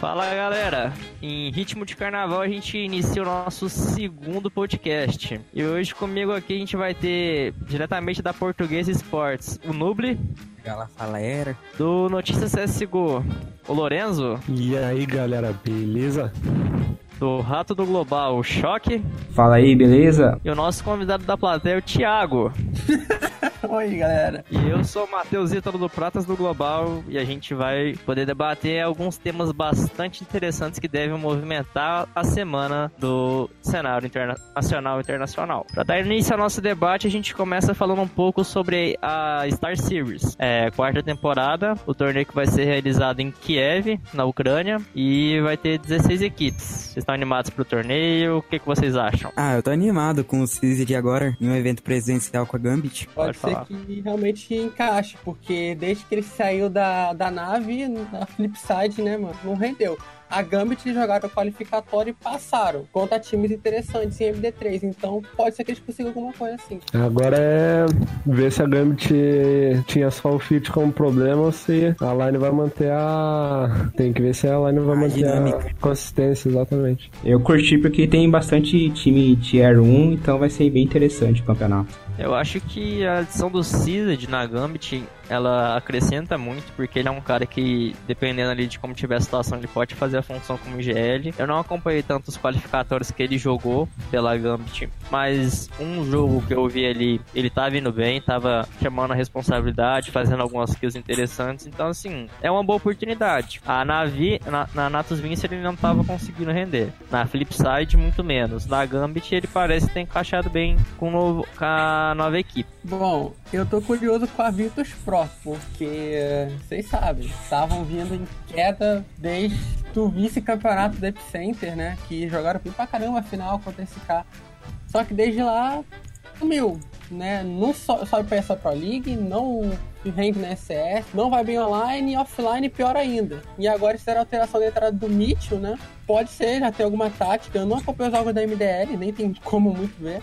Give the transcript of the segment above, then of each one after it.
Fala galera, em ritmo de carnaval a gente inicia o nosso segundo podcast. E hoje comigo aqui a gente vai ter diretamente da Portuguesa Esportes o Nuble. Fala, galera. Do Notícias CSGO, o Lorenzo. E aí galera, beleza? Do Rato do Global, o Choque. Fala aí, beleza? E o nosso convidado da plateia, o Thiago. Oi, galera. E eu sou o Matheus Ítalo do Pratas do Global e a gente vai poder debater alguns temas bastante interessantes que devem movimentar a semana do cenário interna nacional e internacional. Para dar início ao nosso debate, a gente começa falando um pouco sobre a Star Series. É, quarta temporada, o torneio que vai ser realizado em Kiev, na Ucrânia, e vai ter 16 equipes. Vocês estão animados pro torneio? O que, que vocês acham? Ah, eu tô animado com o Season de agora, em um evento presidencial com a Gambit. Pode, Pode ser que realmente encaixe, porque desde que ele saiu da, da nave, na Flipside, né, mano, não rendeu. A Gambit jogaram qualificatório e passaram contra times interessantes em MD3. Então pode ser que eles consigam alguma coisa assim. Agora é ver se a Gambit tinha só o fit como problema ou se a line vai manter a. Tem que ver se a line vai a manter dinâmica. a consistência, exatamente. Eu curti porque tem bastante time Tier 1, então vai ser bem interessante o campeonato. Eu acho que a adição do Cized na Gambit ela acrescenta muito, porque ele é um cara que, dependendo ali de como tiver a situação, ele pode fazer a função como GL. Eu não acompanhei tanto os qualificatórios que ele jogou pela Gambit, mas um jogo que eu vi ali, ele tava vindo bem, tava chamando a responsabilidade, fazendo algumas kills interessantes, então assim, é uma boa oportunidade. A Navi, na, na Natus Vince ele não tava conseguindo render, na Flipside muito menos, na Gambit ele parece ter encaixado bem com, novo, com a nova equipe. Bom, eu tô curioso com a Virtus Pro, porque vocês sabem, estavam vindo em queda desde o vice-campeonato do Epicenter, né? Que jogaram pra caramba a final contra esse cara. Só que desde lá sumiu, né? Não so, sobe pra essa Pro League, não rende na SS, não vai bem online e offline pior ainda. E agora fizeram alteração da entrada do Mitchell, né? Pode ser, já tem alguma tática. Eu não acompanho os jogos da MDL, nem tem como muito ver.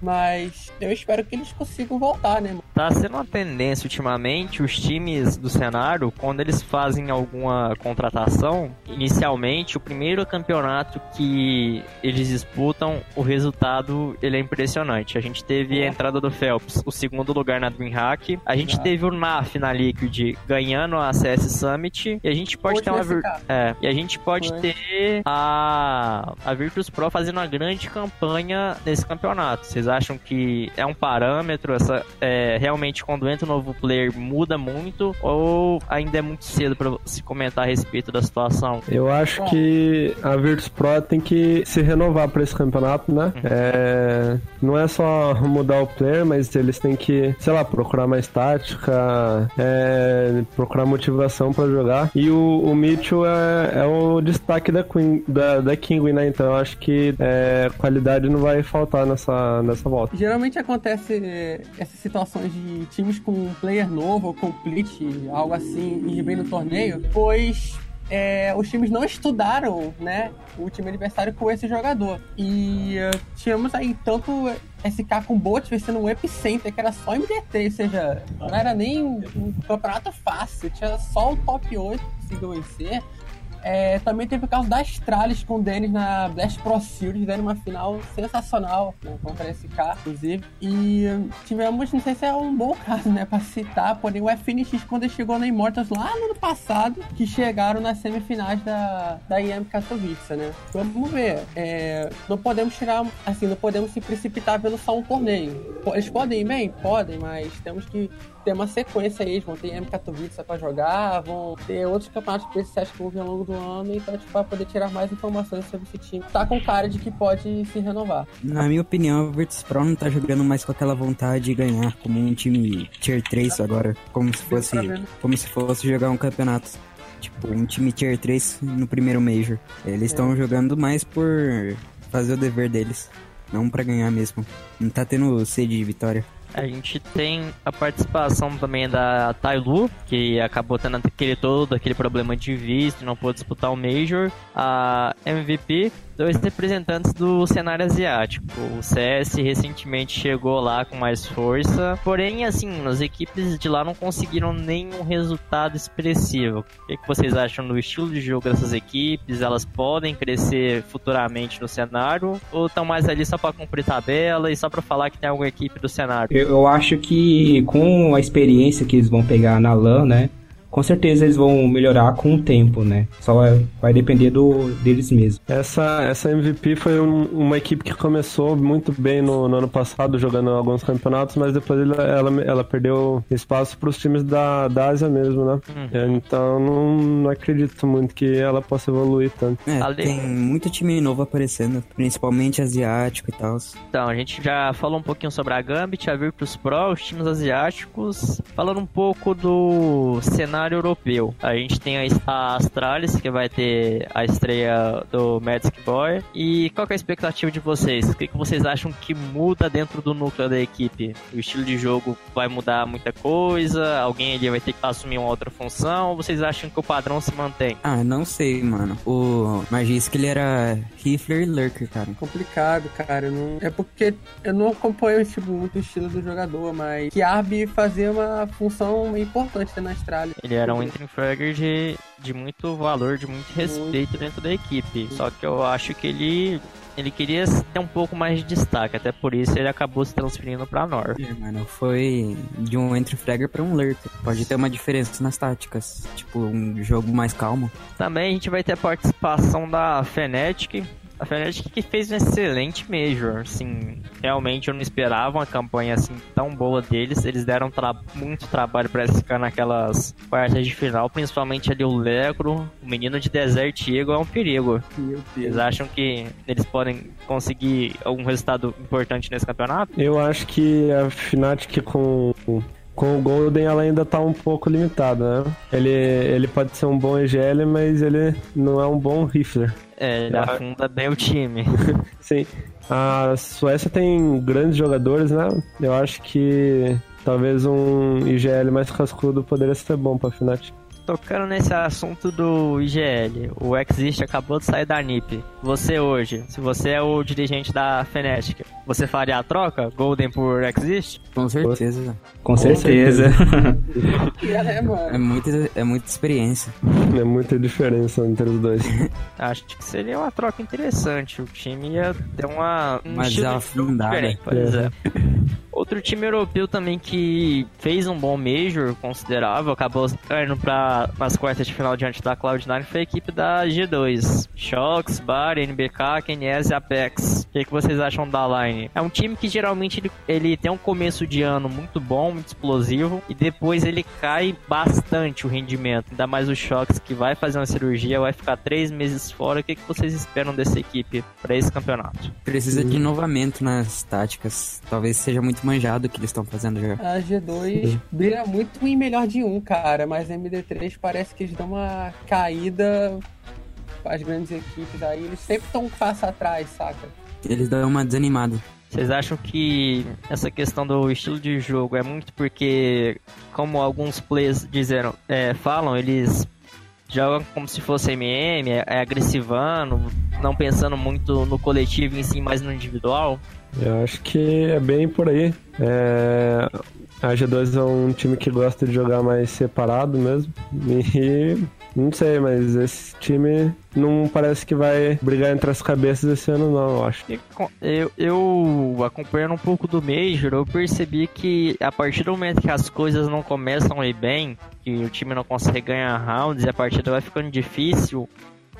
Mas eu espero que eles consigam voltar, né? Tá sendo uma tendência ultimamente os times do cenário, quando eles fazem alguma contratação, inicialmente o primeiro campeonato que eles disputam, o resultado ele é impressionante. A gente teve a entrada do Phelps, o segundo lugar na DreamHack. A gente teve o NAF na Liquid ganhando a CS Summit. E a gente pode ter uma. Vir... É, e a gente pode Foi. ter a, a Virtus Pro fazendo uma grande campanha nesse campeonato. Vocês acham que é um parâmetro? Essa, é, realmente, quando entra um novo player, muda muito? Ou ainda é muito cedo para se comentar a respeito da situação? Eu acho que a Virtus Pro tem que se renovar para esse campeonato, né? Uhum. É, não é só mudar o player, mas eles têm que, sei lá, procurar mais tática, é, procurar motivação para jogar. E o, o Mitchell é, é, o destaque da, Queen, da, da King, né? Então eu acho que é, qualidade não vai faltar nessa, nessa volta. Geralmente acontece eh, essas situações de times com um player novo ou complete, algo assim, ir bem no torneio, pois é, os times não estudaram, né, o time adversário com esse jogador. E uh, tínhamos aí tanto SK com bot vencendo um Epicenter, que era só MD3, ou seja, não era nem um, um campeonato fácil, tinha só o top 8 que conseguiu vencer. É, também teve o caso da Astralis com o Dennis na Blast Pro Series, dando uma final sensacional né, contra esse cara, inclusive. E tivemos, não sei se é um bom caso, né, pra citar, porém o FNX quando chegou na Immortals lá no ano passado, que chegaram nas semifinais da, da IEM Katowice, né. Vamos ver, é, não podemos tirar, assim, não podemos se precipitar pelo só um torneio. Eles podem ir bem? Podem, mas temos que ter uma sequência aí, vão ter IEM Katowice pra jogar, vão ter outros campeonatos especiais que vão vir ao longo do ano, então, tipo, pra poder tirar mais informações sobre esse time. Tá com cara de que pode se renovar. Na minha opinião, o Virtus Pro não tá jogando mais com aquela vontade de ganhar, como um time Tier 3 agora, como se fosse, como se fosse jogar um campeonato. Tipo, um time Tier 3 no primeiro Major. Eles estão é. jogando mais por fazer o dever deles, não para ganhar mesmo. Não tá tendo sede de vitória. A gente tem a participação também da Tailu, que acabou tendo aquele todo aquele problema de visto, não pôde disputar o Major. A MVP dois representantes do cenário asiático. O CS recentemente chegou lá com mais força, porém, assim, as equipes de lá não conseguiram nenhum resultado expressivo. O que, que vocês acham do estilo de jogo dessas equipes? Elas podem crescer futuramente no cenário ou estão mais ali só para cumprir tabela e só para falar que tem alguma equipe do cenário? Eu, eu acho que com a experiência que eles vão pegar na LAN, né? Com certeza eles vão melhorar com o tempo, né? Só vai, vai depender do, deles mesmos. Essa, essa MVP foi um, uma equipe que começou muito bem no, no, ano passado, jogando alguns campeonatos, mas depois ela, ela, ela perdeu espaço para os times da, da Ásia mesmo, né? Uhum. Então não, não, acredito muito que ela possa evoluir tanto. É, tem muito time novo aparecendo, principalmente asiático e tal. Então, a gente já falou um pouquinho sobre a Gambit, a Virtus Pro, os times asiáticos, falando um pouco do cenário cenário europeu. A gente tem a Astralis, que vai ter a estreia do Magic Boy. E qual é a expectativa de vocês? O que, que vocês acham que muda dentro do núcleo da equipe? O estilo de jogo vai mudar muita coisa? Alguém ali vai ter que assumir uma outra função? Ou vocês acham que o padrão se mantém? Ah, não sei, mano. O Magis que ele era Rifler e Lurker, cara. Complicado, cara. Não... É porque eu não acompanho tipo, muito o estilo do jogador, mas que Arby fazia uma função importante na Astralis. Ele era um entry fragger de, de muito valor, de muito respeito dentro da equipe. Só que eu acho que ele ele queria ter um pouco mais de destaque, até por isso ele acabou se transferindo pra Nor. É, mano, foi de um entry fragger pra um lurker. Pode ter uma diferença nas táticas, tipo um jogo mais calmo. Também a gente vai ter a participação da Fnatic, a Fnatic que fez um excelente Major, assim, realmente eu não esperava uma campanha assim tão boa deles, eles deram tra muito trabalho para ficar naquelas quartas de final, principalmente ali o Legro, o menino de Desert Eagle é um perigo. Eles acham que eles podem conseguir algum resultado importante nesse campeonato? Eu acho que a Fnatic com com o Golden ela ainda tá um pouco limitada, né? Ele, ele pode ser um bom EGL, mas ele não é um bom rifler. É, ele afunda bem o time. Sim. A Suécia tem grandes jogadores, né? Eu acho que talvez um IGL mais cascudo poderia ser bom pra Fnatic tocando nesse assunto do IGL, o Exist acabou de sair da NIP. Você hoje, se você é o dirigente da Fnatic, você faria a troca? Golden por Exist? Com certeza. Com, certeza. é, muita, é muita experiência. É muita diferença entre os dois. Acho que seria uma troca interessante. O time ia ter uma. Um Mas afundada. Pois é. Outro time europeu também que fez um bom Major considerável, acabou caindo para as quartas de final diante da Cloud9 foi a equipe da G2. Shox, Bar, NBK, KNS e Apex. O que, que vocês acham da line? É um time que geralmente ele, ele tem um começo de ano muito bom, muito explosivo, e depois ele cai bastante o rendimento. Ainda mais o Shox que vai fazer uma cirurgia, vai ficar três meses fora. O que, que vocês esperam dessa equipe para esse campeonato? Precisa de inovamento nas táticas. Talvez seja muito muito manjado o que eles estão fazendo já. A G2 brilha muito em melhor de um, cara, mas a MD3 parece que eles dão uma caída as grandes equipes aí, eles sempre estão um passo atrás, saca? Eles dão uma desanimada. Vocês acham que essa questão do estilo de jogo é muito porque, como alguns players disseram, é, falam, eles jogam como se fosse MM, é, é agressivando, não pensando muito no coletivo em si, mas no individual? Eu acho que é bem por aí. É... A G2 é um time que gosta de jogar mais separado mesmo. E não sei, mas esse time não parece que vai brigar entre as cabeças esse ano, não, eu acho. Eu, eu acompanhando um pouco do Major, eu percebi que a partir do momento que as coisas não começam a ir bem, que o time não consegue ganhar rounds e a partida vai ficando difícil,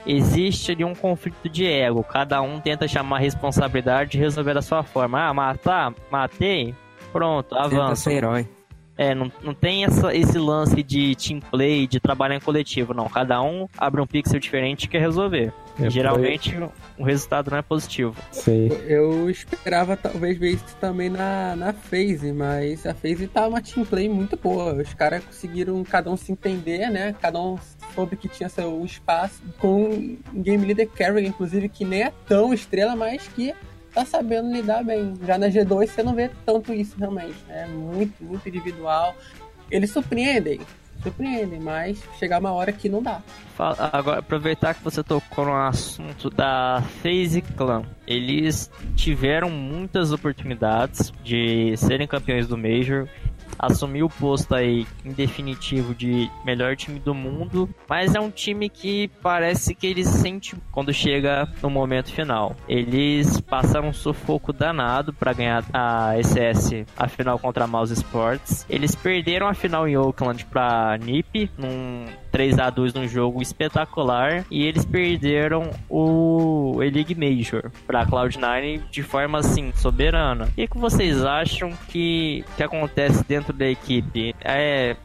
existe ali um conflito de ego. Cada um tenta chamar a responsabilidade e resolver da sua forma. Ah, matar? Matei? Pronto, avança. ser herói. É, não, não tem essa, esse lance de team play, de trabalhar em coletivo, não. Cada um abre um pixel diferente e quer resolver. É, Geralmente o resultado não é positivo. Sim. Eu esperava talvez ver isso também na, na FaZe, mas a FaZe tá uma team play muito boa. Os caras conseguiram cada um se entender, né? Cada um soube que tinha seu espaço. Com um game leader Carrigan, inclusive, que nem é tão estrela, mas que tá sabendo lidar bem. Já na G2 você não vê tanto isso realmente. É muito, muito individual. Eles surpreendem, surpreendem, mas chegar uma hora que não dá. Agora, aproveitar que você tocou no assunto da FaZe Clan. Eles tiveram muitas oportunidades de serem campeões do Major assumir o posto aí em definitivo de melhor time do mundo, mas é um time que parece que eles sente quando chega no momento final. Eles passaram um sufoco danado para ganhar a SS a final contra a Mouse Sports. Eles perderam a final em Oakland para NiP num 3 a 2 num jogo espetacular e eles perderam o E-League Major para Cloud9 de forma assim soberana. O que, que vocês acham que, que acontece dentro da equipe? É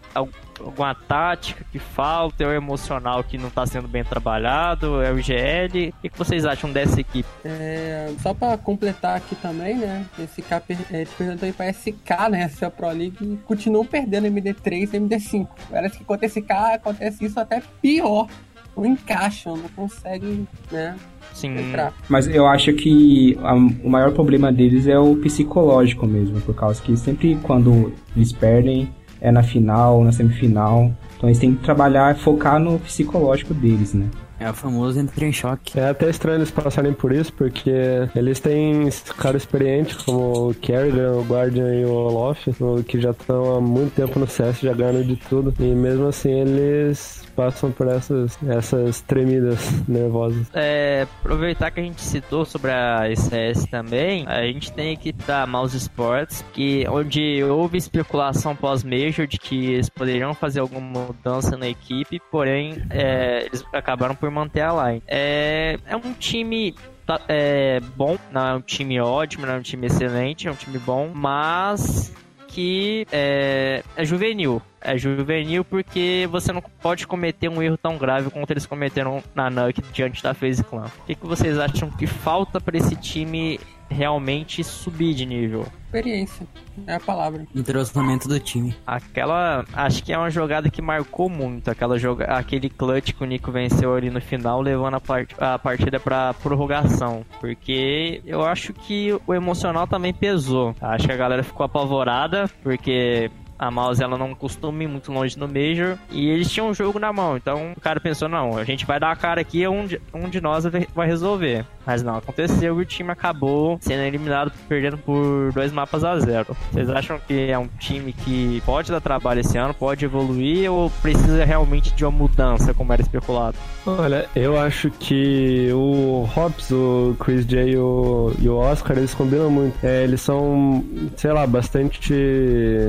alguma tática que falta, é o emocional que não está sendo bem trabalhado, é o IGL. O que vocês acham dessa equipe? É, só para completar aqui também, né? Esse K é, aí para SK, né? Essa Pro League continuam perdendo MD3 e MD5. Parece que com esse SK acontece isso até pior. Não encaixam, não conseguem, né? Sim. Entrar. Mas eu acho que a, o maior problema deles é o psicológico mesmo, por causa que sempre quando eles perdem, é na final, na semifinal. Então eles têm que trabalhar, focar no psicológico deles, né? É o famoso entrar em choque. É até estranho eles passarem por isso, porque eles têm cara experiente, como o Kerrigan, o Guardian e o Olof, que já estão há muito tempo no CS, já ganham de tudo. E mesmo assim eles passam por essas, essas tremidas nervosas. É, aproveitar que a gente citou sobre a ICS também, a gente tem que dar Mouse Sports, que onde houve especulação pós-major de que eles poderiam fazer alguma mudança na equipe, porém é, eles acabaram por manter a line. É, é um time tá, é bom, não é um time ótimo, não é um time excelente, é um time bom, mas que é, é juvenil. É juvenil porque você não pode cometer um erro tão grave quanto eles cometeram na Nuke diante da FaZe Clan. O que, que vocês acham que falta para esse time realmente subir de nível? Experiência, é a palavra. Entrosamento do time. Aquela, acho que é uma jogada que marcou muito, aquela joga, aquele clutch que o Nico venceu ali no final, levando a, part, a partida para prorrogação, porque eu acho que o emocional também pesou. Acho que a galera ficou apavorada, porque a Mouse ela não costuma ir muito longe no Major e eles tinham um jogo na mão. Então o cara pensou: não, a gente vai dar a cara aqui, um de, um de nós vai resolver. Mas não, aconteceu e o time acabou sendo eliminado, perdendo por dois mapas a zero. Vocês acham que é um time que pode dar trabalho esse ano, pode evoluir ou precisa realmente de uma mudança, como era especulado? Olha, eu acho que o Hobbs, o Chris J e o, e o Oscar, eles combinam muito. É, eles são, sei lá, bastante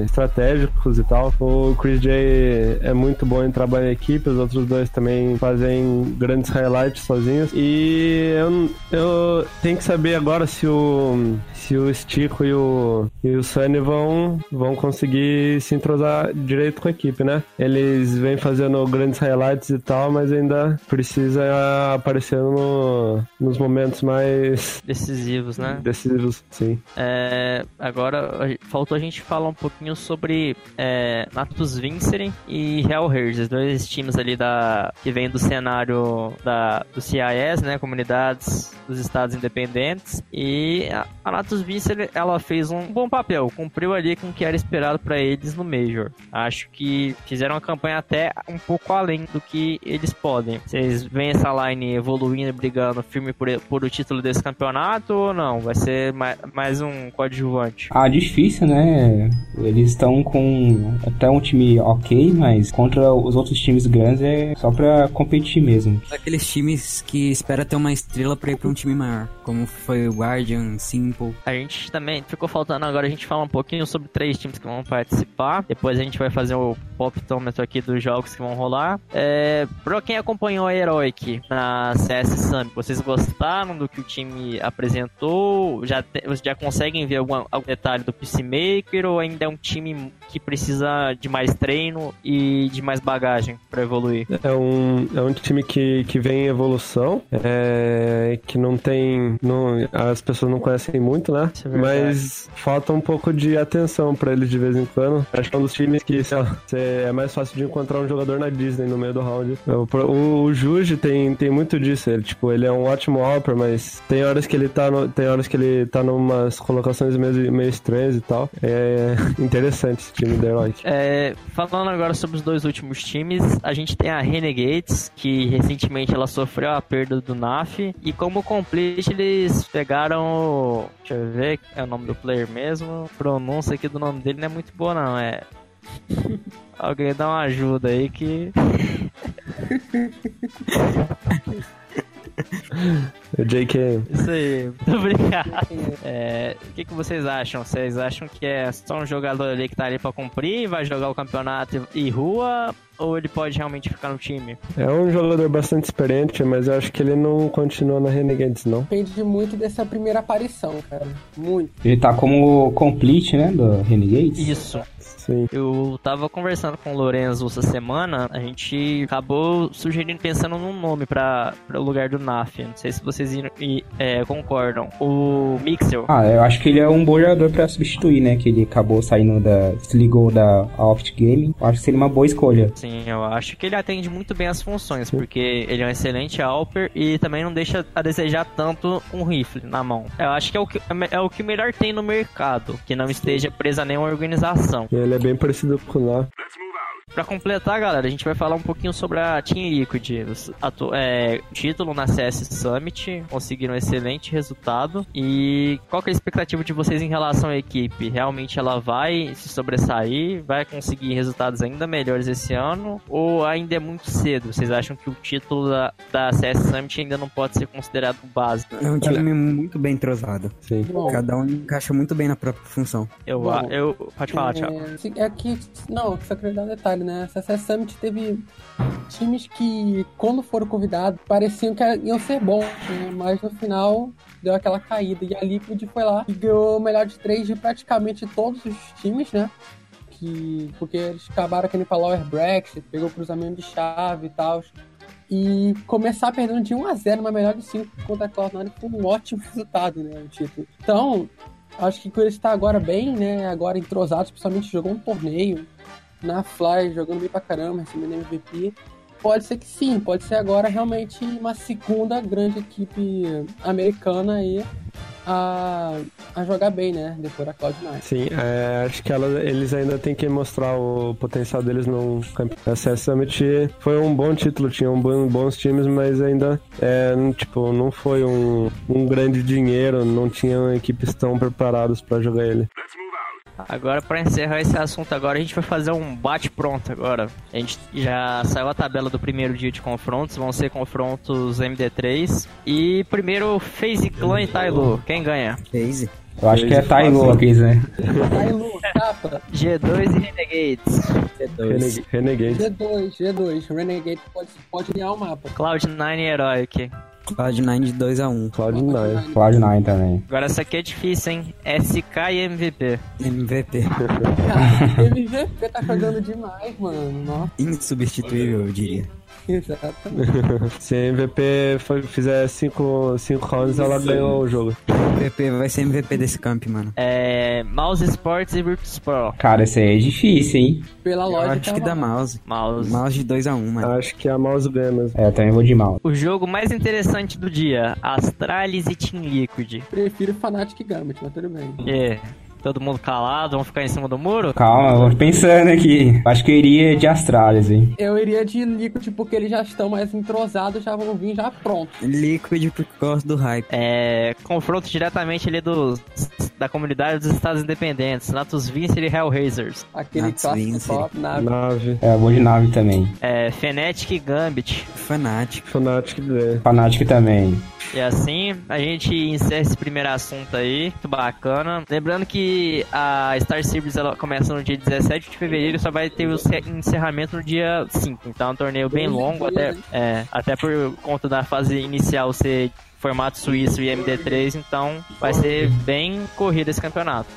estratégicos e tal. O Chris J é muito bom em trabalhar em equipe, os outros dois também fazem grandes highlights sozinhos. E eu, eu tenho que saber agora se o, se o Stico e o, e o Sunny vão, vão conseguir se entrosar direito com a equipe, né? Eles vêm fazendo grandes highlights e tal, mas ainda precisa aparecer no, nos momentos mais decisivos, né? Decisivos, sim. É, agora, faltou a gente falar um pouquinho sobre é, Natus Vincere e Real Herds, dois times ali da, que vêm do cenário da, do CIS, né? Comunidades dos estados independentes. E a, a Natus Vincere, ela fez um bom papel, cumpriu ali com o que era esperado para eles no Major. Acho que fizeram uma campanha até um pouco além do que eles podem. Vocês veem essa line evoluindo e brigando firme por, por o título desse campeonato ou não? Vai ser mais, mais um coadjuvante? Ah, difícil, né? Eles estão com até um time ok, mas contra os outros times grandes é só pra competir mesmo. Aqueles times que espera ter uma estrela pra ir pra um time maior, como foi o Guardian, Simple. A gente também ficou faltando agora a gente falar um pouquinho sobre três times que vão participar. Depois a gente vai fazer o poptômetro aqui dos jogos que vão rolar. É, pra quem acompanhou a Heroic na CS Summit, vocês gostaram do que o time apresentou? Já, te, já conseguem ver algum, algum detalhe do Peacemaker ou ainda é um time que precisa de mais treino e de mais bagagem para evoluir? É um, é um time que, que vem em evolução, é, que não tem. Não, as pessoas não conhecem muito, né? É Mas falta um pouco de atenção para eles de vez em quando. Acho que é um dos times que, lá, é mais fácil de encontrar um jogador na Disney no meio do round. O, o, o Juji tem, tem muito disso. Ele, tipo, ele é um ótimo Alper, mas tem horas que ele tá no, tem horas que ele tá numas colocações meio, meio estranhas e tal. É interessante time da Heroic. É, falando agora sobre os dois últimos times, a gente tem a Renegades, que recentemente ela sofreu a perda do NAF, e como complete eles pegaram. Deixa eu ver, é o nome do player mesmo. A pronúncia aqui do nome dele não é muito boa, não. É. Alguém dá uma ajuda aí que. JK. Isso aí, muito obrigado. É, o que, que vocês acham? Vocês acham que é só um jogador ali que tá ali pra cumprir, vai jogar o campeonato e rua? Ou ele pode realmente ficar no time? É um jogador bastante experiente, mas eu acho que ele não continua na Renegades, não. Depende muito dessa primeira aparição, cara. Muito. Ele tá como complete, né, do Renegades? Isso. Sim. Eu tava conversando com o Lorenzo essa semana, a gente acabou sugerindo, pensando num nome pra o lugar do NAF. Não sei se vocês iram, e, é, concordam. O Mixel. Ah, eu acho que ele é um bom jogador pra substituir, né? Que ele acabou saindo da. se ligou da Opt Gaming. Eu acho que seria uma boa escolha. Sim, eu acho que ele atende muito bem as funções, porque ele é um excelente Alper e também não deixa a desejar tanto um rifle na mão. Eu acho que é o que, é o que melhor tem no mercado, que não esteja presa a nenhuma organização. Ele é bem parecido com o lá. Pra completar, galera, a gente vai falar um pouquinho sobre a Team Liquid. Atu é, título na CS Summit, conseguiram um excelente resultado. E qual que é a expectativa de vocês em relação à equipe? Realmente ela vai se sobressair? Vai conseguir resultados ainda melhores esse ano? Ou ainda é muito cedo? Vocês acham que o título da, da CS Summit ainda não pode ser considerado básico? É um time muito bem entrosado. Sim. Bom, Cada um encaixa muito bem na própria função. Eu, Bom, eu, pode falar, Thiago. É, se- é que, não, só queria dar um detalhe, né? Essa CS Summit teve times que, quando foram convidados, pareciam que iam ser bons, né? Mas no final deu aquela caída. E a Liquid foi lá e ganhou o melhor de três de praticamente todos os times, né? Que, porque eles acabaram querendo pra Lower Bracket, pegou o cruzamento de chave e tal. E começar perdendo de 1 a 0 uma melhor de 5 contra a Cloud9 foi um ótimo resultado, né? O título. Então, acho que ele está agora bem, né? Agora entrosado, especialmente jogou um torneio na Fly, jogando bem pra caramba, recebendo MVP. Pode ser que sim, pode ser agora realmente uma segunda grande equipe americana aí a, a jogar bem, né? Depois da Cloud9. Sim, é, acho que ela- eles ainda têm que mostrar o potencial deles no campeonato. A CS Summit foi um bom título, tinham bom- bons times, mas ainda é, não- tipo, não foi um, um grande dinheiro, não tinham equipes tão preparadas pra jogar ele. Agora, pra encerrar esse assunto agora, a gente vai fazer um bate-pronto agora. A gente já saiu a tabela do primeiro dia de confrontos, vão ser confrontos MD3. E primeiro, FaZe Clan e Tailu. Quem ganha? Phase. Eu acho que é Tailu aqueles, né? Aí, Lu, capa. G2 e Renegades. Reneg- Renegade. G2, G2. Renegade pode, pode ganhar o mapa. Cloud9 e Heroic. Cloud9 de 2x1. Cloud9. Cloud9 também. Agora essa aqui é difícil, hein? SK e MVP. MVP. MVP tá jogando demais, mano. Nossa, Insubstituível, eu diria. exatamente. Se a MVP foi- fizer 5 rounds, ela ganhou o jogo. MVP vai ser MVP desse camp, mano. É. Mouse Sports e Virtus Pro. Cara, esse aí é difícil, hein? Pela Eu lógica. acho que dá mouse. Mouse. Mouse de 2x1, mano. Acho que a mouse ganha mesmo. É, eu também vou de mal. O jogo mais interessante do dia: Astralis e Team Liquid. Prefiro Fnatic Gambit, mas tudo bem. E todo mundo calado, vamos ficar em cima do muro? Calma, eu vou pensando aqui. Acho que eu iria de Astralis, hein? Eu iria de Liquid porque eles já estão mais entrosados, já vão vir já pronto. Liquid por causa do hype. É, confronto diretamente ali dos, da comunidade dos Estados Independentes, Natus Vincer e Hellraisers. Aquele clássico Vincer. top, nave. Nave. É, vou de nave também. É, Fnatic e Gambit. Fnatic. Fnatic ganha. Fnatic também. E assim, a gente encerra esse primeiro assunto aí, muito bacana. Lembrando que a Star Series ela começa no dia 17 de fevereiro só vai ter o ce- encerramento no dia 5. Então é um torneio bem longo, até, é, até por conta da fase inicial ser formato suíço e MD3, então vai ser bem corrido esse campeonato.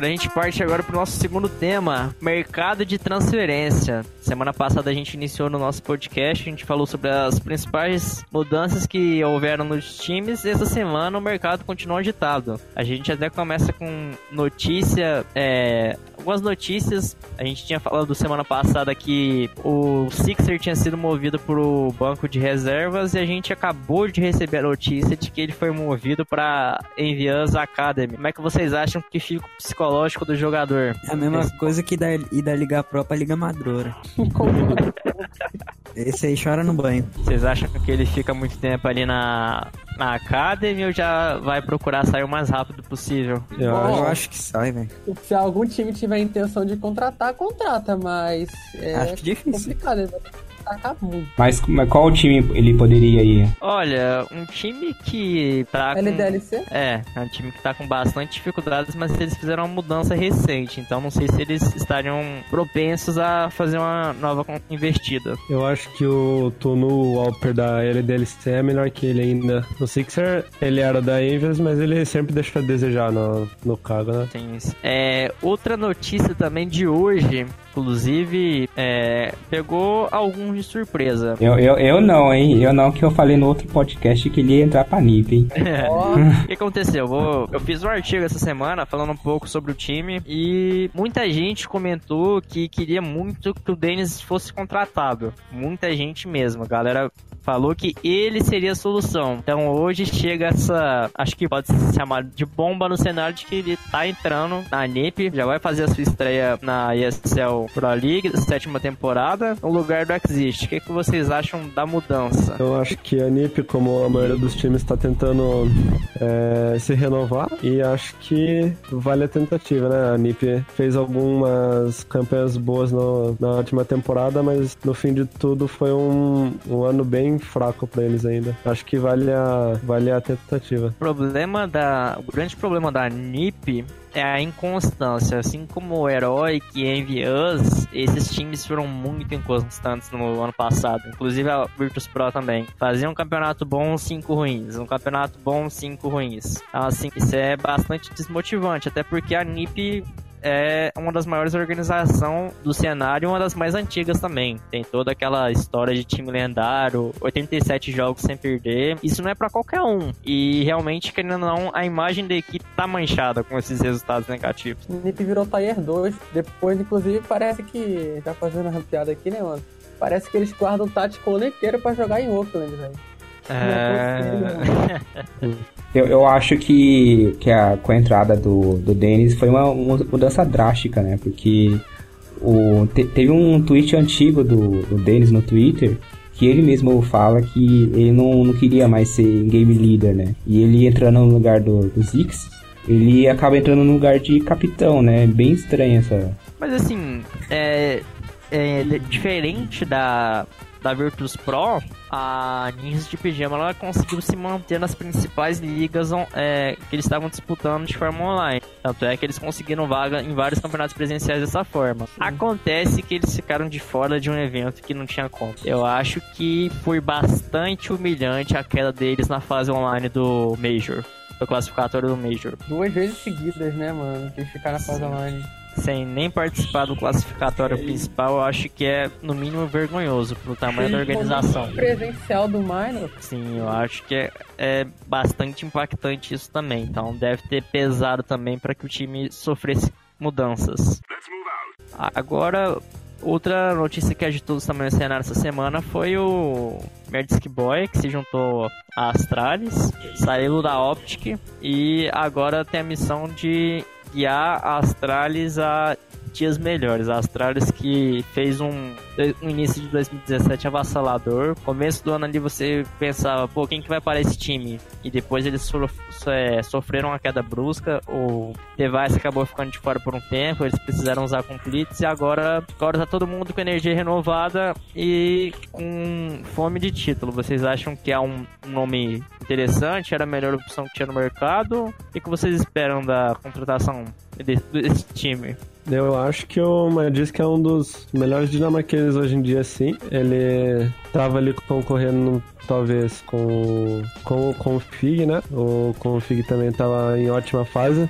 Agora a gente parte agora pro nosso segundo tema, mercado de transferência. Semana passada a gente iniciou no nosso podcast, a gente falou sobre as principais mudanças que houveram nos times e essa semana o mercado continua agitado. A gente até começa com notícia, é, algumas notícias. A gente tinha falado semana passada que o Sixer tinha sido movido pro banco de reservas e a gente acabou de receber a notícia de que ele foi movido para Envians Academy. Como é que vocês acham que fica o psicológico do jogador? É a mesma Esse... coisa que da, ir da Liga Pro pra Liga Madura. Esse aí chora no banho. Vocês acham que ele fica muito tempo ali na, na Academy ou já vai procurar sair o mais rápido possível? Eu, Bom, eu acho que sai, velho. Se algum time tiver intenção de contratar, contrata, mas é acho difícil. complicado. Ele vai mas, mas qual time ele poderia ir? Olha, um time que tá com... LDLC? É, é um time que tá com bastante dificuldades, mas eles fizeram uma mudança recente, então não sei se eles estariam propensos a fazer uma nova investida. Eu acho que o Tonu Alper da LDLC é melhor que ele ainda. No Sixer, ele era da Envious, mas ele sempre deixa a desejar no, no cargo, né? Sim. É, outra notícia também de hoje Inclusive, é, pegou alguns de surpresa. Eu, eu, eu não, hein? Eu não, que eu falei no outro podcast que ele ia entrar pra NIP, hein? o que aconteceu? Vou, eu fiz um artigo essa semana falando um pouco sobre o time e muita gente comentou que queria muito que o Dennis fosse contratado. Muita gente mesmo. A galera falou que ele seria a solução. Então hoje chega essa, acho que pode se chamar de bomba no cenário de que ele tá entrando na NIP, já vai fazer a sua estreia na ESL Pro League, sétima temporada, no lugar do Exist. O que, que vocês acham da mudança? Eu acho que a NIP, como a maioria dos times, está tentando é, se renovar e acho que vale a tentativa, né? A NIP fez algumas campanhas boas no, na última temporada, mas no fim de tudo foi um, um ano bem fraco para eles ainda. Acho que vale a, vale a tentativa. O problema da, o grande problema da NIP é a inconstância. Assim como o Herói e Envy Us, esses times foram muito inconstantes no ano passado. Inclusive a Virtus Pro também. Faziam um campeonato bom, cinco ruins. Um campeonato bom, cinco ruins. Então, assim, isso é bastante desmotivante. Até porque a NiP é uma das maiores organizações do cenário e uma das mais antigas também. Tem toda aquela história de time lendário, 87 jogos sem perder. Isso não é para qualquer um. E realmente, querendo ou não, a imagem da equipe tá manchada com esses resultados negativos. O NiP virou Tier 2. Depois, inclusive, parece que. Tá fazendo uma piada aqui, né, mano? Parece que eles guardam o ano inteiro pra jogar em Oakland, velho. É... eu, eu acho que, que a, com a entrada do, do Dennis foi uma, uma mudança drástica, né? Porque o, te, teve um tweet antigo do, do Dennis no Twitter que ele mesmo fala que ele não, não queria mais ser game leader, né? E ele entrando no lugar do, do Zix, ele acaba entrando no lugar de capitão, né? Bem estranho essa. Mas assim, é, é diferente da, da Virtus Pro, a Ninjas de Pijama ela conseguiu se manter nas principais ligas é, que eles estavam disputando de forma online. Tanto é que eles conseguiram vaga em vários campeonatos presenciais dessa forma. Sim. Acontece que eles ficaram de fora de um evento que não tinha como. Eu acho que foi bastante humilhante a queda deles na fase online do Major. Do classificatório do Major. Duas vezes seguidas, né, mano? Que eles ficaram na fase Sim. online sem nem participar do classificatório principal, eu acho que é no mínimo vergonhoso pro tamanho Sim, da organização. presencial do Minor? Sim, eu acho que é, é bastante impactante isso também. Então deve ter pesado também para que o time sofresse mudanças. Agora, outra notícia que agitou também no cenário essa semana foi o Merdisk Boy, que se juntou a Astralis, saiu da Optic e agora tem a missão de guiar a Astralis a dias melhores. A Astralis que fez um, um início de 2017 avassalador. Começo do ano ali você pensava, pô, quem que vai para esse time? E depois eles é, sofreram uma queda brusca. O Device acabou ficando de fora por um tempo. Eles precisaram usar completes e agora, agora tá todo mundo com energia renovada e com fome de título. Vocês acham que é um nome interessante? Era a melhor opção que tinha no mercado? O que vocês esperam da contratação desse, desse time? Eu acho que o Magisk é um dos melhores dinamarqueses hoje em dia, sim. Ele tava ali concorrendo, talvez, com, com, o Fig, né? O com o Fig também tava em ótima fase.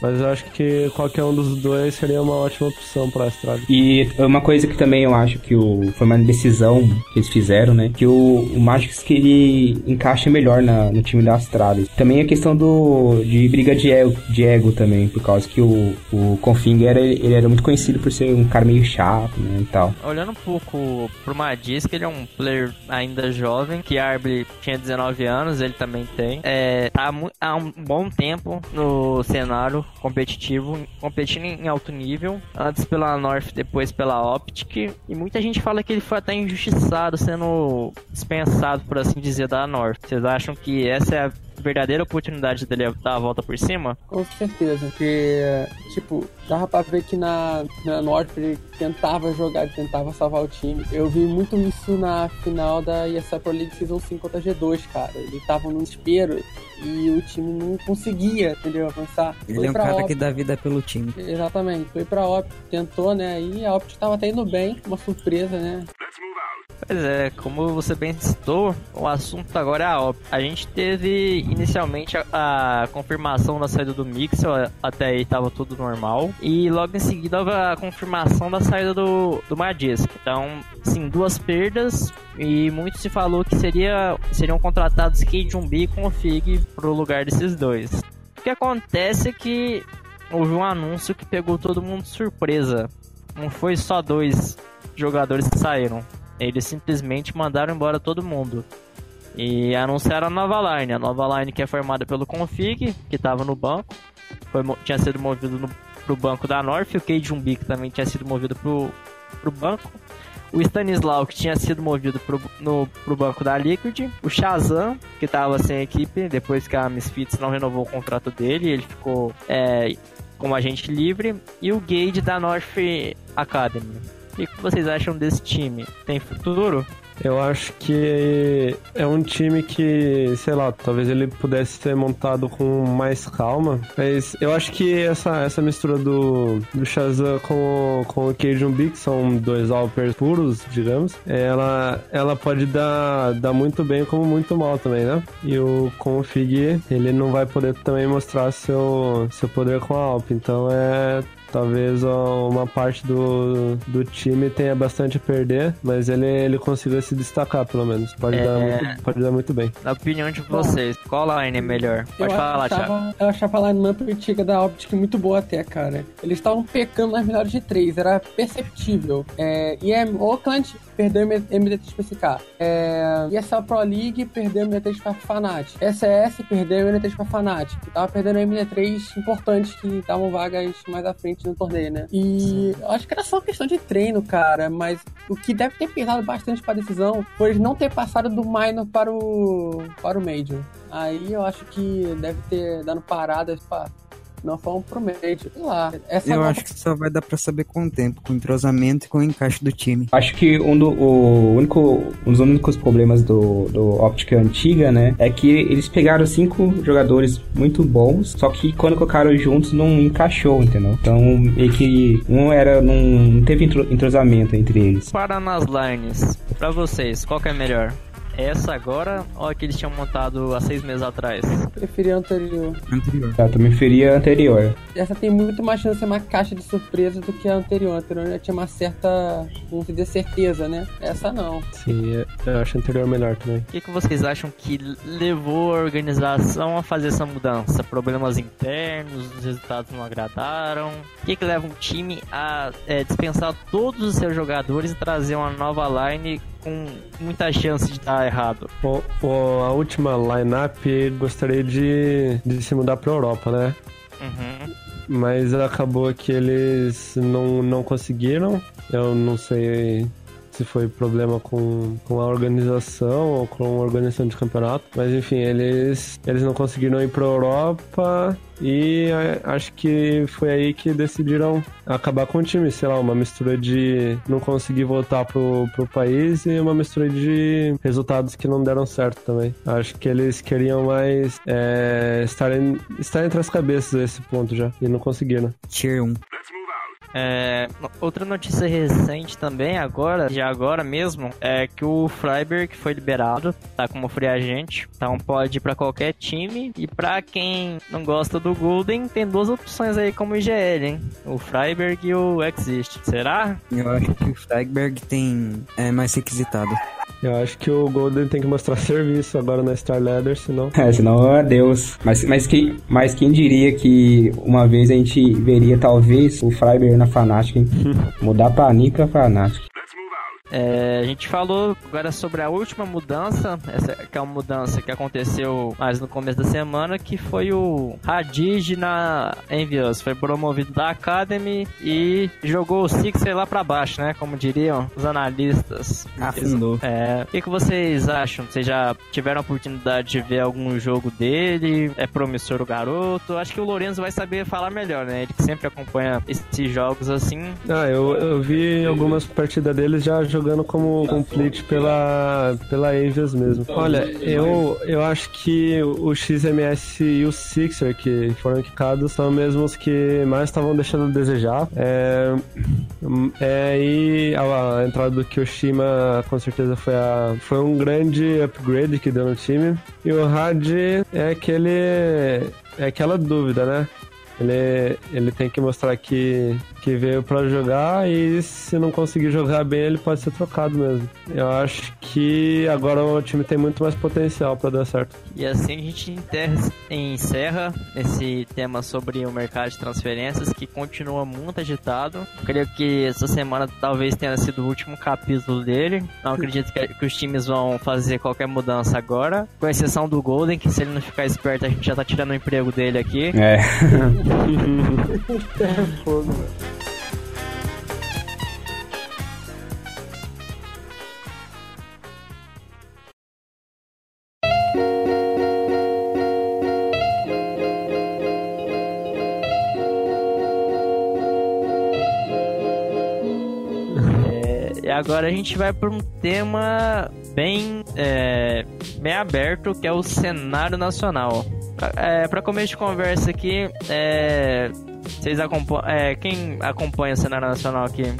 Mas eu acho que qualquer um dos dois seria uma ótima opção pra Astralis. E uma coisa que também eu acho que o, foi uma decisão que eles fizeram, né? Que o, o Magix que ele encaixa melhor na, no time da Astralis. Também a questão do de briga de ego, de ego também, por causa que o, o Confing era, ele era muito conhecido por ser um cara meio chato, né? E tal. Olhando um pouco pro Magisk, ele é um player ainda jovem, que Arby tinha 19 anos, ele também tem. É, tá há um bom tempo no cenário competitivo, competindo em alto nível, antes pela North, depois pela Optic, e muita gente fala que ele foi até injustiçado, sendo dispensado, por assim dizer, da North. Vocês acham que essa é a verdadeira oportunidade dele dar a volta por cima? Com certeza, porque, tipo, dava pra ver que na, na North ele tentava jogar, ele tentava salvar o time. Eu vi muito isso na final da ESL Pro League Season 5 contra G2, cara. Ele tava no desespero e o time não conseguia, entendeu? Avançar. Ele Foi é um cara Optic. que dá vida pelo time. Exatamente, foi pra Optic, tentou, né? E a Optic tava até indo bem, uma surpresa, né? Pois é, como você bem citou, o assunto agora é a. A gente teve inicialmente a, a confirmação da saída do Mixel, até aí tava tudo normal. E logo em seguida a confirmação da saída do, do Magisk. Então, sim, duas perdas. E muito se falou que seria, seriam contratados Cade Jumbi e Config pro lugar desses dois. O que acontece é que houve um anúncio que pegou todo mundo de surpresa. Não foi só dois jogadores que saíram. Eles simplesmente mandaram embora todo mundo. E anunciaram a nova line. A nova line que é formada pelo Config, que estava no banco. Foi, tinha sido movido no, pro banco da North. O Cade que também tinha sido movido pro, pro banco. O Stanislau, que tinha sido movido pro, no, pro banco da Liquid. O Shazam, que estava sem equipe, depois que a Misfits não renovou o contrato dele. Ele ficou é, como agente livre. E o Gage da North Academy. O que que vocês acham desse time? Tem futuro? Eu acho que é um time que, sei lá, talvez ele pudesse ser montado com mais calma. Mas eu acho que essa, essa mistura do, do Shazam com, com o Cajun B, que são dois Alpers puros, digamos, ela, ela pode dar, dar muito bem como muito mal também, né? E o Config, ele não vai poder também mostrar seu, seu poder com a Alp. Então é Talvez uma parte do, do time tenha bastante a perder, mas ele, ele consiga se destacar, pelo menos. Pode, É. dar, muito, pode dar muito bem. Na opinião de vocês, qual line é melhor? Pode eu falar, Thiago. achava, eu achava a line-up antiga da Optic muito boa até, cara. Eles estavam pecando nas melhores de três, era perceptível. É, e é, Oakland perdeu o MD3 pra SK. É, ESL Pro League perdeu o MD3 pra Fnatic. SS perdeu o MD3 pra Fnatic. Tava perdendo MD3 importantes que davam vagas mais à frente no torneio, né? E acho que era só questão de treino, cara. Mas o que deve ter pesado bastante pra decisão foi eles não ter passado do minor para o, para o Major. Aí eu acho que deve ter dado paradas pra. Não foi um promédio, sei lá. Essa Eu nova- acho que só vai dar pra saber com o tempo, com o entrosamento e com o encaixe do time. Acho que um, do, o único, um dos únicos problemas do, do Optic antiga, né, é que eles pegaram cinco jogadores muito bons, só que quando colocaram juntos não encaixou, entendeu? Então, meio que um era, não, não teve entro- entrosamento entre eles. Para nas lines, pra vocês, qual que é melhor? Essa agora ou a que eles tinham montado há seis meses atrás? Preferia a anterior. Anterior. Eu também preferia a anterior. Essa tem muito mais chance de ser uma caixa de surpresa do que a anterior. A anterior já tinha uma certa, vamos dizer, certeza, né? Essa não. Sim, eu acho o anterior melhor também. O que, que vocês acham que levou a organização a fazer essa mudança? Problemas internos, os resultados não agradaram? O que, que leva um time a é, dispensar todos os seus jogadores e trazer uma nova line com muita chance de dar errado? O, a última lineup gostaria de, de se mudar pra Europa, né? Uhum. Mas acabou que eles não, não conseguiram. Eu não sei se foi problema com, com a organização ou com a organização de campeonato. Mas enfim, eles, eles não conseguiram ir pra Europa e é, acho que foi aí que decidiram acabar com o time. Sei lá, uma mistura de não conseguir voltar pro, pro país e uma mistura de resultados que não deram certo também. Acho que eles queriam mais é, estar, em- estar entre as cabeças a esse ponto já e não conseguiram. Tier 1. É, outra notícia recente também, agora, de agora mesmo, é que o Freiberg foi liberado, tá como free agente, então pode ir pra qualquer time. E pra quem não gosta do Golden, tem duas opções aí como IGL, hein? O Freiberg e o Exist. Será? Eu acho que o Freiberg tem é mais requisitado. Eu acho que o Golden tem que mostrar serviço agora na Star Ladder, senão. É, senão adeus. Mas, mas, quem, mas quem diria que uma vez a gente veria talvez o Freiberg na Fnatic, hein? Mudar pra Nika Fnatic. É, a gente falou agora sobre a última mudança, essa que é uma mudança que aconteceu mais no começo da semana, que foi o Hadid na Envious. Foi promovido da Academy e jogou o Sixer lá pra baixo, né? Como diriam os analistas. Afundou. É, o que, que vocês acham? Vocês já tiveram a oportunidade de ver algum jogo dele? É promissor o garoto? Acho que o Lorenzo vai saber falar melhor, né? Ele que sempre acompanha esses jogos assim. Ah, eu, eu vi algumas partidas dele já jogando como complete pela, pela Avias mesmo. Olha, eu, eu acho que o XMS e o Sixer, que foram quicados, são mesmo os que mais estavam deixando a desejar. É, é, e a, a entrada do Kyoshima com certeza foi, a, foi um grande upgrade que deu no time. E o Had é aquele. É aquela dúvida, né? Ele, ele tem que mostrar que que veio para jogar e se não conseguir jogar bem, ele pode ser trocado mesmo. Eu acho que agora o time tem muito mais potencial para dar certo. E assim a gente enterra, encerra esse tema sobre o mercado de transferências que continua muito agitado. Eu creio que essa semana talvez tenha sido o último capítulo dele. Não acredito que, os times vão fazer qualquer mudança agora, com exceção do Golden, que se ele não ficar esperto a gente já tá tirando o emprego dele aqui. É. É fogo, E agora a gente vai para um tema bem, é, bem aberto, que é o cenário nacional. É, para começo de conversa aqui, é, vocês acompanham, é, quem acompanha o cenário nacional aqui?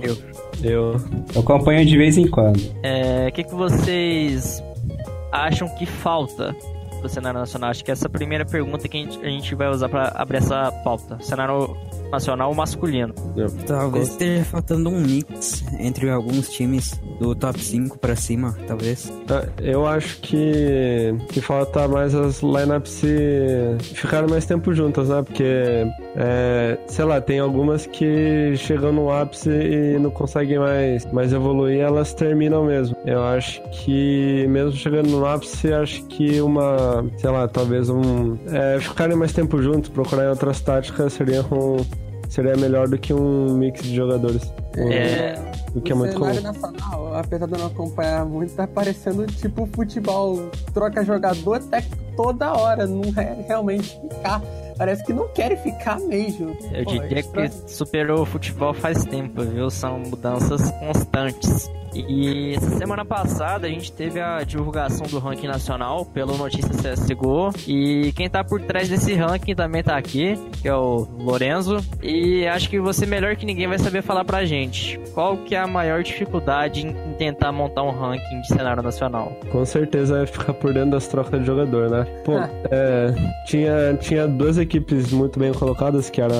Eu. Eu. Eu acompanho de vez em quando. É, O que, que vocês acham que falta pro cenário nacional? Acho que essa é a primeira pergunta que a gente, a gente vai usar para abrir essa pauta. Cenário nacional masculino. Talvez esteja faltando um mix entre alguns times do top 5 pra cima, talvez. Tá, Eu acho que, que falta mais as lineups se ficarem mais tempo juntas, né? Porque, é, sei lá, tem algumas que chegam no ápice e não conseguem mais, mais evoluir, elas terminam mesmo. Eu acho que, mesmo chegando no ápice, acho que uma, sei lá, talvez um. É, ficarem mais tempo juntos, procurarem outras táticas seria um. Seria melhor do que um mix de jogadores. É, O que é muito o comum. nacional, apesar de eu não acompanhar muito, tá parecendo tipo futebol. Troca jogador até toda hora, não é realmente ficar. Parece que não querem ficar mesmo. eu Pô, diria estranho. que superou o futebol faz tempo, viu? São mudanças constantes. E essa semana passada a gente teve a divulgação do ranking nacional pelo Notícias CSGO. E quem tá por trás desse ranking também tá aqui, que é o Lorenzo. E acho que você melhor que ninguém vai saber falar pra gente. Qual que é a maior dificuldade em em tentar montar um ranking de cenário nacional? Com certeza é ficar por dentro das trocas de jogador, né? Pô, é, tinha, tinha duas equipes muito bem colocadas, que era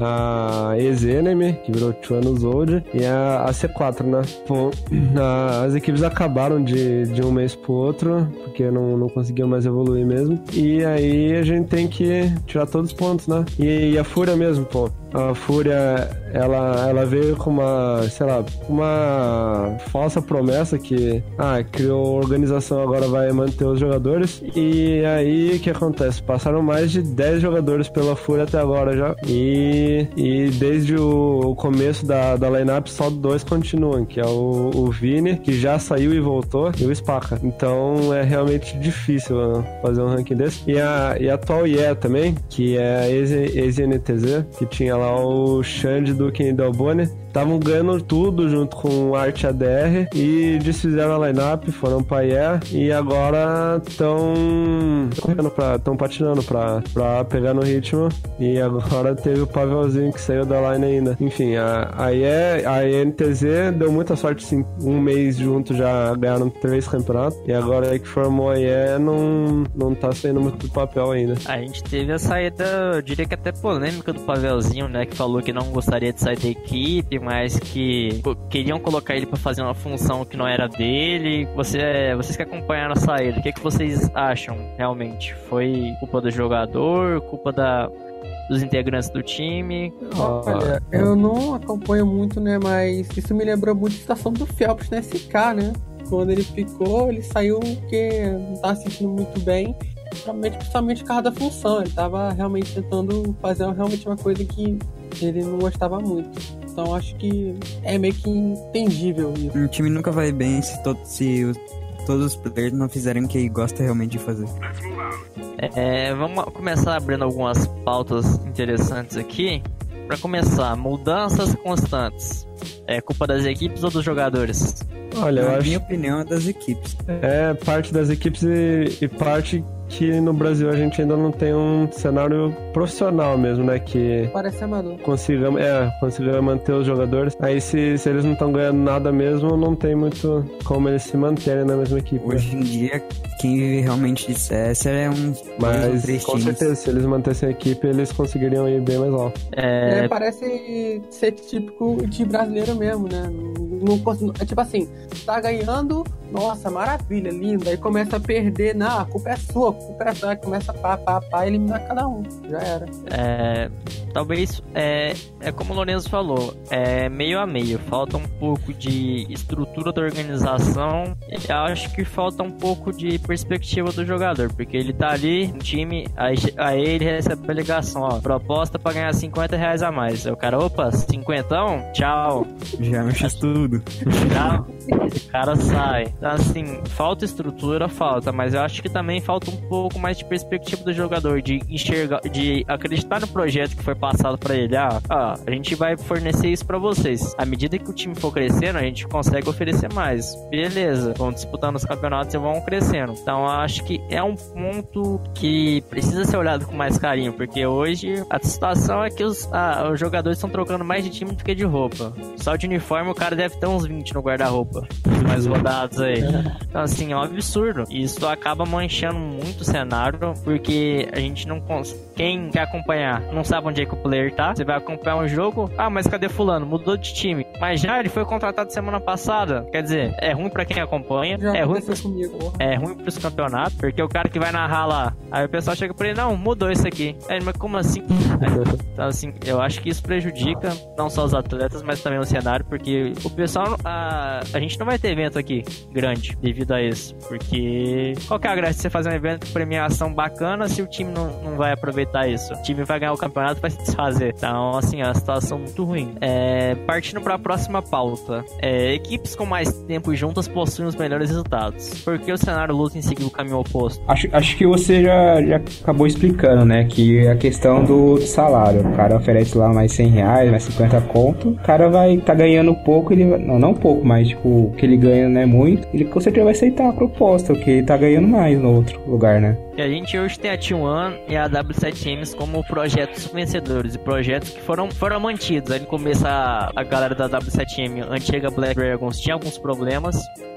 a Ex-Enemy, que virou Chuanos Old, e a, a C4, né? Pô, a- as equipes acabaram de, de um mês pro outro, porque não, não conseguiam mais evoluir mesmo. E aí a gente tem que tirar todos os pontos, né? E, e a Fúria mesmo, pô. A Fúria, ela, ela veio com uma, sei lá, uma falsa promessa que, ah, criou organização, agora vai manter os jogadores. E aí, o que acontece? Passaram mais de 10 jogadores pela Fúria até agora já. E, e desde o começo da, da lineup, só dois continuam, que é o, o Vini, que já saiu e voltou, e o Spaca. Então, é realmente difícil ah, fazer um ranking desse. E a, e a IE também, que é a ex-NTZ, que tinha lá o Xande, Duque e Delboni. Estavam ganhando tudo junto com o Art ADR e desfizeram a lineup, foram pra IE e agora estão correndo pra. estão patinando pra, pra pegar no ritmo. E agora teve o Pavelzinho que saiu da line ainda. Enfim, a, a, IE, a INTZ deu muita sorte, sim. Um mês junto já ganharam três campeonatos. E agora aí que formou a IE não, não tá saindo muito do papel ainda. A gente teve a saída, eu diria que até polêmica do Pavelzinho, né? Que falou que não gostaria de sair da equipe, mas que pô, queriam colocar ele para fazer uma função que não era dele. Você, vocês que acompanharam a saída, o que, que vocês acham realmente? Foi culpa do jogador, culpa da, dos integrantes do time? Olha, eu não acompanho muito, né? Mas isso me lembrou muito a situação do Phelps na SK, né? Quando ele ficou, ele saiu porque não estava se sentindo muito bem. Principalmente, principalmente por causa da função. Ele estava realmente tentando fazer realmente uma coisa que ele não gostava muito. Então acho que é meio que entendível isso. Um time nunca vai bem se, todo, se os, todos os players não fizerem o que gosta realmente de fazer. É, vamos começar abrindo algumas pautas interessantes aqui. Para começar, mudanças constantes. É culpa das equipes ou dos jogadores? Olha, eu Na acho minha opinião, é das equipes. é parte das equipes e, e parte que no Brasil a gente ainda não tem um cenário profissional mesmo, né? Que Parece amador. consiga, é, consiga manter os jogadores. Aí se, se eles não estão ganhando nada mesmo, não tem muito como eles se manterem na mesma equipe. né? Hoje em dia, quem vive realmente de CS é ou Mas três com times. certeza, se eles mantessem a equipe, eles conseguiriam ir bem mais alto. É, É, parece ser típico de brasileiro mesmo, né? Não, cons- é tipo assim, tá ganhando, nossa, maravilha, lindo. Aí começa a perder, não, a culpa é sua, a culpa é sua. Aí começa a pá, pá, pá, eliminar cada um. Já era. É, talvez é, é como o Lorenzo falou, é meio a meio. Falta um pouco de estrutura da organização. E acho que falta um pouco de perspectiva do jogador, porque ele tá ali no time, aí, aí ele recebe a ligação, ó, proposta pra ganhar 50 reais a mais. Aí o cara, opa, 50? Tchau. Já mexe tudo. Já, o cara sai. Então, assim, falta estrutura, falta, mas eu acho que também falta um pouco mais de perspectiva do jogador, de enxergar, de acreditar no projeto que foi passado pra ele. Ah, ah, a gente vai fornecer isso pra vocês. À medida que o time for crescendo, a gente consegue oferecer mais. Beleza, vão disputando os campeonatos e vão crescendo. Então, eu acho que é um ponto que precisa ser olhado com mais carinho, porque hoje a situação é que os, ah, os jogadores estão trocando mais de time do que de roupa. Só de uniforme o cara deve ter uns 20 no guarda-roupa. Mais rodados aí. Então, assim, é um absurdo. Isso acaba manchando muito o cenário, porque a gente não consegue. Quem quer acompanhar não sabe onde é que o player tá. Você vai acompanhar um jogo. Ah, mas cadê Fulano? Mudou de time. Mas já ele foi contratado semana passada. Quer dizer, é ruim pra quem acompanha. Já é ruim comigo. porra. é ruim pros campeonatos, porque o cara que vai narrar lá, aí o pessoal chega pra ele, não, mudou isso aqui. Aí mas como assim? Então, assim, eu acho que isso prejudica não só os atletas, mas também o cenário, porque o pessoal, a, a gente não vai ter evento aqui grande devido a isso, porque qual que é a graça de você fazer um evento com premiação bacana se o time não, não vai aproveitar isso? O time vai ganhar o campeonato vai se desfazer. Então, assim, é uma situação muito ruim. É, partindo pra próxima pauta, é, equipes com mais tempo juntas possuem os melhores resultados. Por que o cenário luta em seguir o caminho oposto? Acho, acho que você já, já acabou explicando, né? Que a questão do salário. O cara oferece lá mais 100 reais, mais 50 conto. O cara vai tá ganhando pouco, ele Não, não pouco, mas tipo, que ele ganha não é muito. Ele com certeza vai aceitar a proposta, porque ele tá ganhando mais no outro lugar, né? E a gente hoje tem a T1 e a W7Ms como projetos vencedores e projetos que foram, foram mantidos. Aí começo a, a galera da W7M, antiga Black Dragons, tinha alguns problemas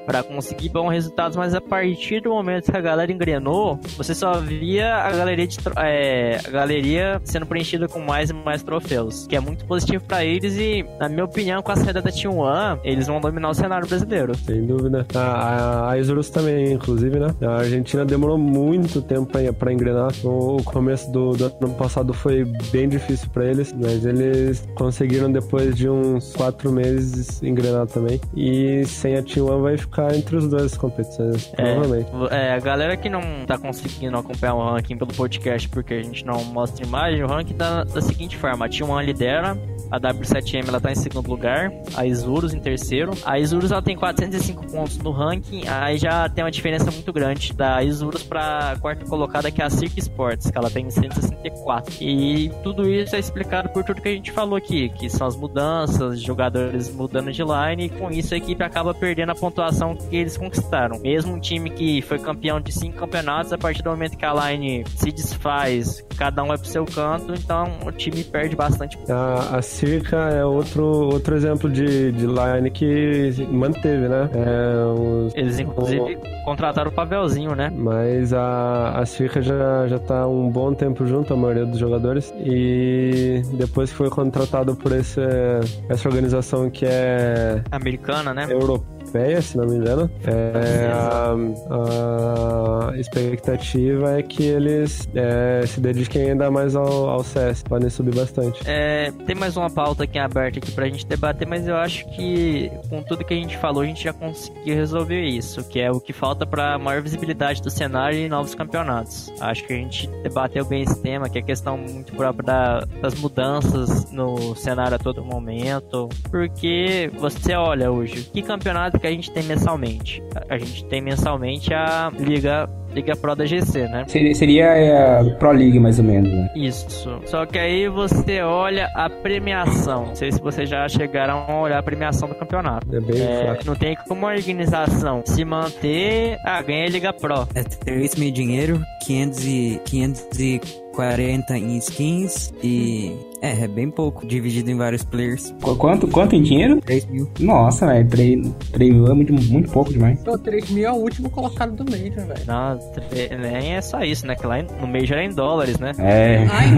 para conseguir bons resultados, mas a partir do momento que a galera engrenou, você só via a galeria, de, é, a galeria sendo preenchida com mais e mais troféus, que é muito positivo para eles e, na minha opinião, com a saída da T1, eles vão dominar o cenário brasileiro. Sem dúvida. A, a, a Isurus também, inclusive, né? A Argentina demorou muito tempo pra engrenar. O, começo do, do ano passado foi bem difícil pra eles, mas eles conseguiram depois de uns quatro meses engrenar também. E sem a T1 vai ficar entre os dois competições, É, provavelmente. É, a galera que não tá conseguindo acompanhar o ranking pelo podcast porque a gente não mostra imagem, o ranking tá da seguinte forma: a T1 lidera, a W7M ela tá em segundo lugar, a Isurus em terceiro. A Isurus ela tem 405 pontos no ranking, aí já tem uma diferença muito grande da Isurus pra quarta colocada, que é a Cirque Sports, que ela tem 164. E tudo isso é explicado por tudo que a gente falou aqui, que são as mudanças, jogadores mudando de line, e com isso a equipe acaba perdendo a pontuação que eles conquistaram. Mesmo um time que foi campeão de cinco campeonatos, a partir do momento que a line se desfaz, cada um vai pro seu canto, então o time perde bastante. A, a Circa é outro, outro exemplo de, de line que manteve, né? É, os, eles, inclusive, o... contrataram o Pavelzinho, né? Mas a, a Circa já, já tá um bom tempo junto, a maioria dos jogadores, e depois que foi contratado por esse, essa organização que é... Americana, né? Europeia europeia, se não me engano. É, a, a, expectativa é que eles é, se dediquem ainda mais ao, ao CS, podem subir bastante. É, tem mais uma pauta aqui aberta aqui pra gente debater, mas eu acho que com tudo que a gente falou, a gente já conseguiu resolver isso, que é o que falta para maior visibilidade do cenário e novos campeonatos. Acho que a gente debateu bem esse tema, que é questão muito própria da, das mudanças no cenário a todo momento, porque você olha hoje, que campeonato que a gente tem mensalmente? A gente tem mensalmente a Liga Liga Pro da GC, né? Seria, seria a Pro League, mais ou menos, né? Isso. Só que aí você olha a premiação. Não sei se vocês já chegaram a olhar a premiação do campeonato. É bem é, Não tem como a organização se manter. Ah, ganha a Liga Pro. É 3 mil dinheiro, 500 e, 500 e 40 em skins e. É, é bem pouco, dividido em vários players. Quanto, quanto em dinheiro? 3 mil. Nossa, velho, 3, 3 mil é muito, muito pouco demais. Pô, 3 mil é o último colocado do Major, velho. Não, nem é só isso, né? Que lá no Major é em dólares, né? É. Ai,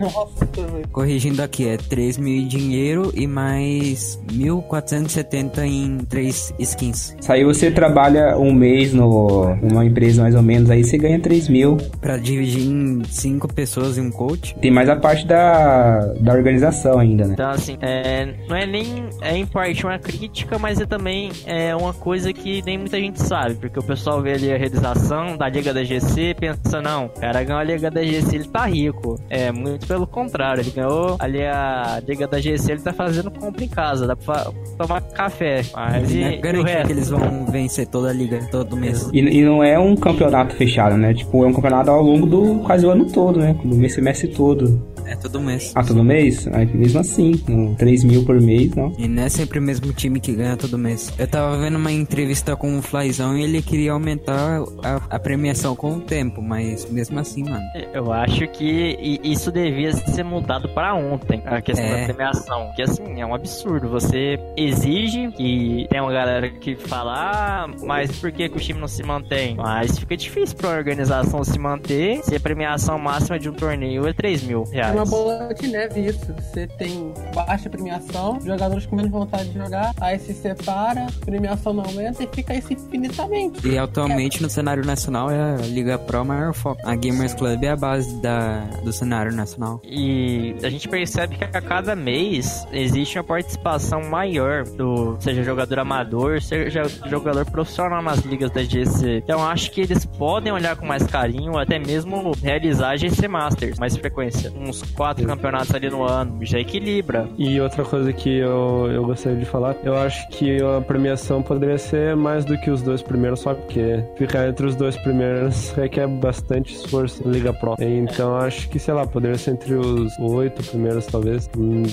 Nossa, Corrigindo aqui, é 3 mil em dinheiro e mais 1.470 em 3 skins. Isso aí você trabalha um mês no, numa empresa mais ou menos, aí você ganha 3 mil. Pra dividir em cinco pessoas e um coach. Tem mais a parte da, da organização ainda, né? Então, assim, é, não é nem é em parte uma crítica, mas é também é uma coisa que nem muita gente sabe, porque o pessoal vê ali a realização da Liga da GC e pensa, não, o cara ganhou a Liga da GC, ele tá rico. É, muito pelo contrário, ele ganhou ali a Liga da GC, ele tá fazendo compra em casa, dá pra tomar café. Mas e, é garantia que eles vão vencer toda a liga todo mês. E, e não é um campeonato fechado, né? Tipo, é um campeonato ao longo do quase o ano todo, né? No semestre todo. É todo mês. Ah, todo mês? Aí, mesmo assim, 3 mil por mês, não. E não é sempre o mesmo time que ganha todo mês. Eu tava vendo uma entrevista com o Flyzão e ele queria aumentar a, a premiação com o tempo, mas mesmo assim, mano. Eu acho que isso devia ser mudado para ontem, a questão é. da premiação. Que assim, é um absurdo. Você exige que tem uma galera que fala, ah, mas por que, que o time não se mantém? Mas fica difícil pra organização se manter se a premiação máxima de um torneio é 3 mil reais. É uma bola de neve isso. Você tem baixa premiação, jogadores com menos vontade de jogar, aí se separa, premiação não aumenta e fica isso infinitamente. E atualmente é. no cenário nacional é a Liga Pro maior foco. A Gamers Club é a base da, do cenário nacional. E a gente percebe que a cada mês existe uma participação maior do seja jogador amador, seja jogador profissional nas ligas da GC. Então acho que eles podem olhar com mais carinho, até mesmo realizar GC Masters mais frequência. Uns quatro campeonatos ali no ano, já equilibra. E outra coisa que eu, eu gostaria de falar, eu acho que a premiação poderia ser mais do que os dois primeiros, só porque ficar entre os dois primeiros requer bastante esforço na Liga Pro. Então acho que, sei lá, poderia ser entre os oito primeiros, talvez.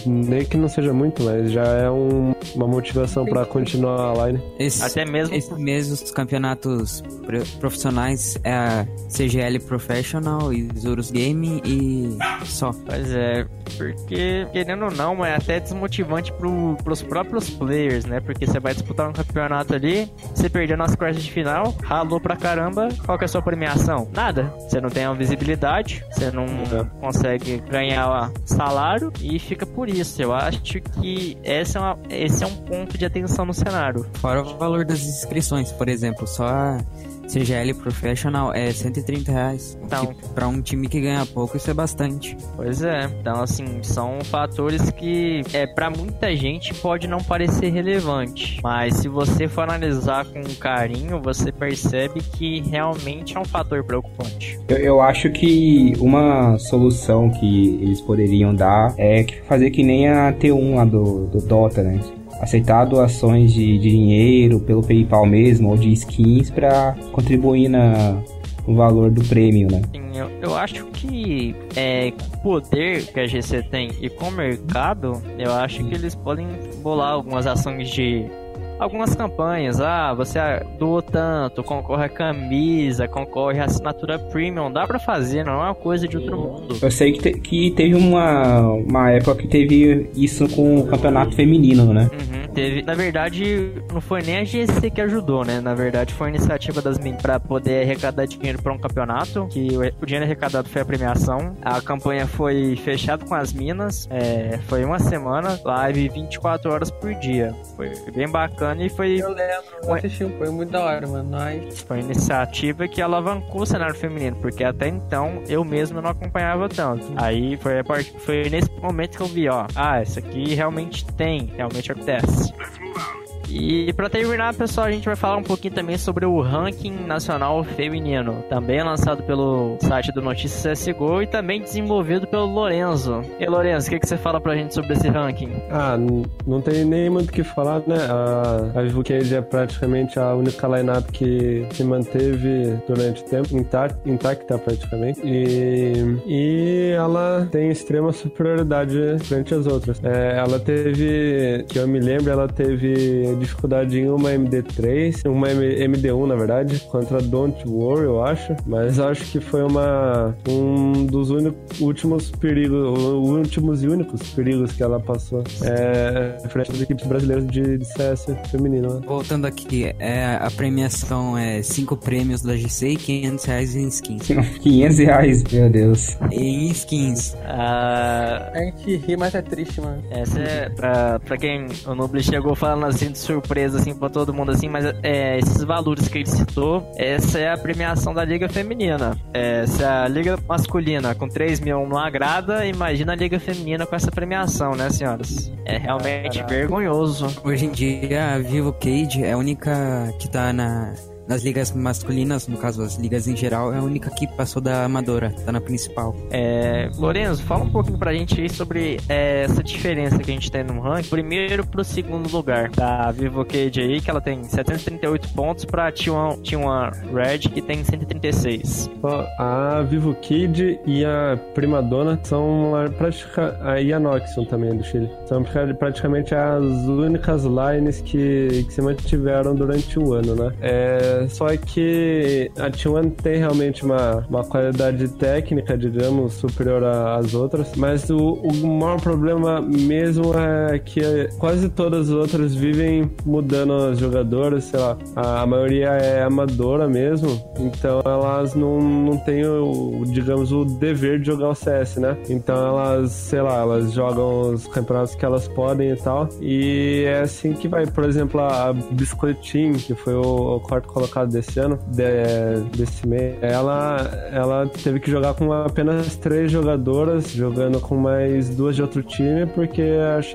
Nem que não seja muito, mas já é um, uma motivação para continuar a line. Esse, Até mesmo. Esse mês os campeonatos profissionais é a CGL Professional e Zurus Game e só. Pois é, porque, querendo ou não, é até desmotivante pro, pros próprios players, né? Porque você vai disputar um campeonato ali, você perdeu nas quartas de final, ralou pra caramba, qual que é a sua premiação? Nada. Você não tem uma visibilidade, você não é. consegue ganhar salário e fica por isso. Eu acho que esse é, uma, esse é um ponto de atenção no cenário. Fora o valor das inscrições, por exemplo, só CGL Professional é 130 reais. Então, para um time que ganha pouco, isso é bastante. Pois é. Então, assim, são fatores que, é, para muita gente, pode não parecer relevante. Mas se você for analisar com carinho, você percebe que realmente é um fator preocupante. Eu, eu acho que uma solução que eles poderiam dar é fazer que nem a T1 lá do, do Dota, né? Aceitar doações de, de dinheiro pelo PayPal mesmo ou de skins para contribuir na o valor do prêmio, né? Sim, eu, eu acho que é, poder que a GC tem e com o mercado, eu acho que eles podem bolar algumas ações de algumas campanhas. Ah, você doa tanto, concorre a camisa, concorre a assinatura premium. Dá pra fazer, não é uma coisa de outro mundo. Eu sei que, te, que teve uma, uma época que teve isso com o campeonato feminino, né? Uhum, teve. Na verdade, não foi nem a GC que ajudou, né? Na verdade, foi a iniciativa das meninas pra poder arrecadar dinheiro pra um campeonato. Que o, o dinheiro arrecadado foi a premiação. A campanha foi fechada com as minas. É, foi uma semana, live 24 horas por dia. Foi bem bacana e foi. Eu lembro, eu assisti, foi muito da hora, mano. Nós... Foi uma iniciativa que alavancou o cenário feminino, porque até então eu mesmo não acompanhava tanto. Aí foi, a part... foi nesse momento que eu vi, ó. Ah, isso aqui realmente tem, realmente acontece. Let's move out. E para terminar, pessoal, a gente vai falar um pouquinho também sobre o ranking nacional feminino, também lançado pelo site do Notícias CSGO e também desenvolvido pelo Lorenzo. E Lorenzo, o que, que você fala pra gente sobre esse ranking? Ah, não tem nem muito o que falar, né? A, a Vivo Cage é praticamente a única lineup que se manteve durante o tempo, intacta, intacta praticamente, e, e ela tem extrema superioridade frente às outras. É, ela teve, que eu me lembro, ela teve dificuldade em uma MD3, uma MD1 na verdade, contra Don't Worry, eu acho. Mas acho que foi uma um dos últimos perigos, últimos e únicos perigos que ela passou é, frente às equipes brasileiras de, de CS feminino. Né? Voltando aqui, é, a premiação é 5 prêmios da GC e 500 reais em skins. 500 reais, meu Deus. Em skins. Uh... A gente ri, mas é triste, mano. Essa é, pra, pra quem o Nubli chegou falando assim surpresa assim para todo mundo assim, mas é, esses valores que ele citou, essa é a premiação da liga feminina. É, se a liga masculina com 3 mil não agrada, imagina a liga feminina com essa premiação, né, senhoras? É realmente vergonhoso. Hoje em dia a Vivo Cage é a única que tá na nas ligas masculinas, no caso as ligas em geral, é a única que passou da amadora, tá na principal. É, Lorenzo, fala um pouquinho pra gente aí sobre é, essa diferença que a gente tem no ranking. Primeiro pro segundo lugar da Vivo Cage aí, que ela tem 738 pontos pra T1, T1 Red, que tem 136. A Vivo Cage e a Primadonna são a, pratica, a, e a Noxion também do Chile. São praticamente as únicas lines que, que se mantiveram durante o ano, né? É, só que a T1 tem realmente uma, uma qualidade técnica, digamos, superior às outras, mas o, o maior problema mesmo é que quase todas as outras vivem mudando as jogadoras, sei lá, a, a maioria é amadora mesmo, então elas não, não têm, o, digamos, o dever de jogar o CS, né? Então elas, sei lá, elas jogam os campeonatos que elas podem e tal, e é assim que vai. Por exemplo, a Biscoit Team, que foi o, o quarto colocado colocado desse ano, de, desse mês, ela, ela teve que jogar com apenas três jogadoras, jogando com mais duas de outro time, porque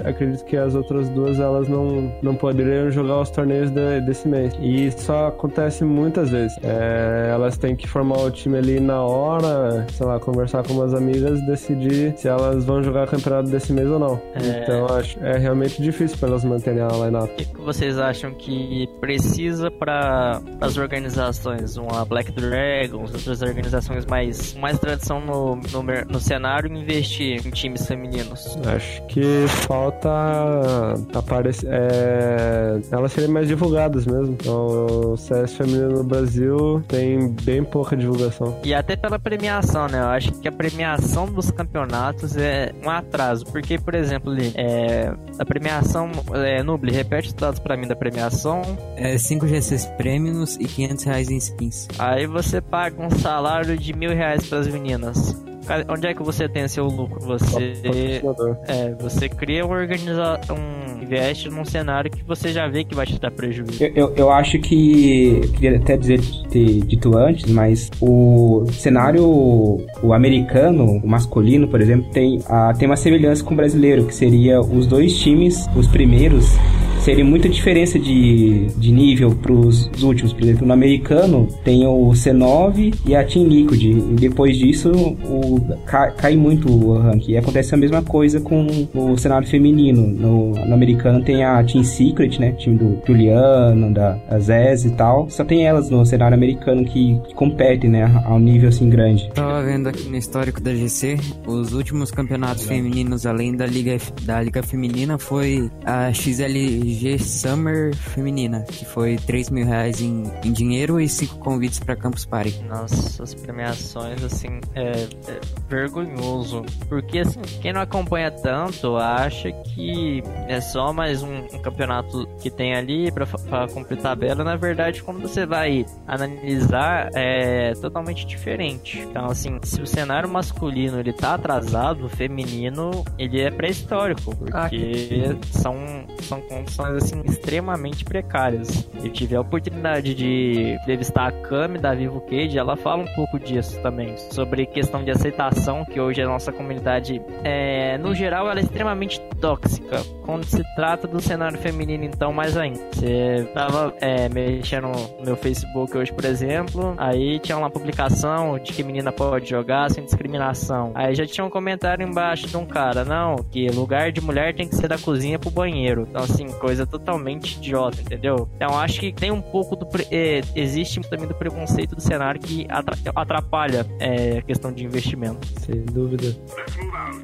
acredito que as outras duas elas não, não poderiam jogar os torneios de, desse mês. E isso acontece muitas vezes. É, elas têm que formar o time ali na hora, sei lá, conversar com umas amigas, decidir se elas vão jogar campeonato desse mês ou não. É... Então acho é realmente difícil para elas manterem a lineup. O que vocês acham que precisa para as organizações, uma Black Dragons, outras organizações mais mais tradição no, no, no cenário, investir em times femininos? Acho que falta aparecer, é, elas serem mais divulgadas mesmo. Então, o CS feminino no Brasil tem bem pouca divulgação. E até pela premiação, né? Eu acho que a premiação dos campeonatos é um atraso, porque, por exemplo, ali, é, a premiação, é, Nubli, repete os dados para mim da premiação. É 5 GCs prêmios e 500 reais em skins. Aí você paga um salário de mil reais para as meninas. Onde é que você tem seu lucro? Você é, você cria uma organização, um, investe num cenário que você já vê que vai te dar prejuízo. Eu, eu, eu acho que queria até dizer ter dito antes, mas o cenário o americano, o masculino, por exemplo, tem, a, tem uma semelhança com o brasileiro, que seria os dois times, os primeiros seria muita diferença de, de nível pros últimos. Por exemplo, no americano tem o C9 e a Team Liquid. E depois disso, o, cai, cai muito o ranking. E acontece a mesma coisa com o cenário feminino. No, no americano tem a Team Secret, né? Time do Juliano, da Zez e tal. Só tem elas no cenário americano que, que competem, né? A um nível assim grande. Tava vendo aqui no histórico da GC, os últimos campeonatos femininos além da Liga, da Liga Feminina foi a XLG Summer Feminina, que foi 3 mil reais em, em dinheiro e 5 convites para Campus Party. Nossa, as premiações, assim, é, é, vergonhoso. Porque, assim, quem não acompanha tanto acha que é só mais um, um campeonato que tem ali pra, pra cumprir tabela. Na verdade, quando você vai analisar, é totalmente diferente. Então, assim, se o cenário masculino ele tá atrasado, o feminino ele é pré-histórico, porque ah, são, são condições, assim, extremamente precárias. Eu tive a oportunidade de entrevistar a Kami da Vivo Cage, ela fala um pouco disso também, sobre questão de aceitação, que hoje a nossa comunidade, é, no geral, ela é extremamente tóxica. Quando se trata do cenário feminino, então, mais ainda. Você tava é, mexendo no meu Facebook hoje, por exemplo, aí tinha uma publicação de que menina pode jogar sem discriminação. Aí já tinha um comentário embaixo de um cara, não, que lugar de mulher tem que ser da cozinha pro banheiro. Então, assim, coisa totalmente idiota, entendeu? Então, acho que tem um pouco do. É, existe também do preconceito do cenário que atrapalha é, a questão de investimento. Sem dúvida.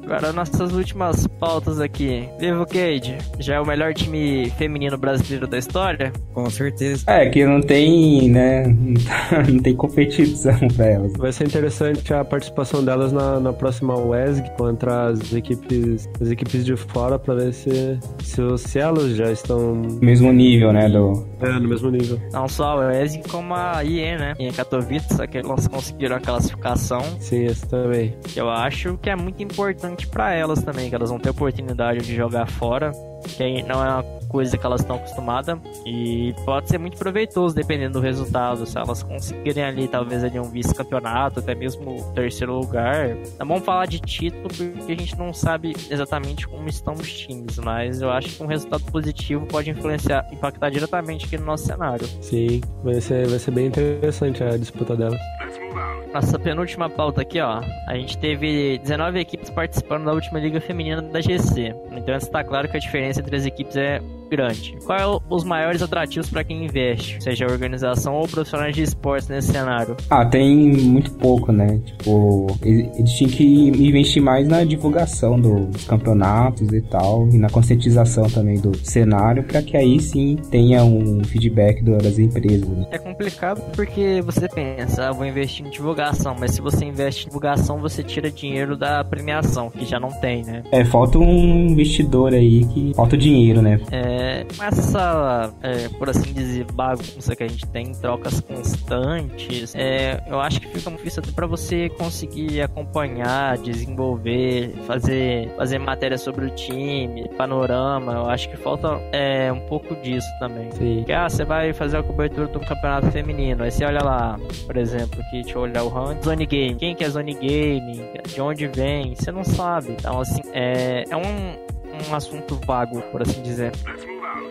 Agora, nossas últimas pautas aqui. Vivo Cage, já é o melhor time feminino brasileiro da história? Com certeza. É, que não tem, né? Não tem competição pra elas. Vai ser interessante a participação delas na, na próxima WESG contra as equipes, as equipes de fora pra ver se, se os cielos já estão. Mesmo nível, né? Do... É, no mesmo nível. Não só a WESG, como a IE, né? Em Katowice, só que elas conseguiram a classificação. Sim, esse também. Eu acho que é muito importante para elas também, que elas vão ter oportunidade de jogar fora que não é uma coisa que elas estão acostumadas e pode ser muito proveitoso dependendo do resultado. Se elas conseguirem ali, talvez ali um vice-campeonato, até mesmo terceiro lugar. Não vamos falar de título porque a gente não sabe exatamente como estão os times, mas eu acho que um resultado positivo pode influenciar, impactar diretamente aqui no nosso cenário. Sim, vai ser, vai ser bem interessante a disputa delas. Nossa penúltima pauta aqui, ó. A gente teve 19 equipes participando da última Liga Feminina da GC. Então está claro que a diferença entre as equipes é grande. Quais são os maiores atrativos para quem investe, seja organização ou profissionais de esportes nesse cenário? Ah, tem muito pouco, né? Tipo, eles tinham que investir mais na divulgação dos campeonatos e tal, e na conscientização também do cenário, para que aí sim tenha um feedback das empresas. Né? É complicado porque você pensa, ah, vou investir em divulgação, mas se você investe em divulgação, você tira dinheiro da premiação, que já não tem, né? É, falta um investidor aí que falta dinheiro, né? É, é, essa, é, por assim dizer, bagunça que a gente tem, trocas constantes, é, eu acho que fica muito difícil até para você conseguir acompanhar, desenvolver, fazer, fazer matéria sobre o time, panorama. Eu acho que falta é, um pouco disso também. Sim. Que, ah, você vai fazer a cobertura do campeonato feminino, aí você olha lá, por exemplo, que deixa eu olhar o ranking, Zone Game. Quem que é Zone Game? De onde vem? Você não sabe. Então, assim, é, é um, um assunto vago, por assim dizer.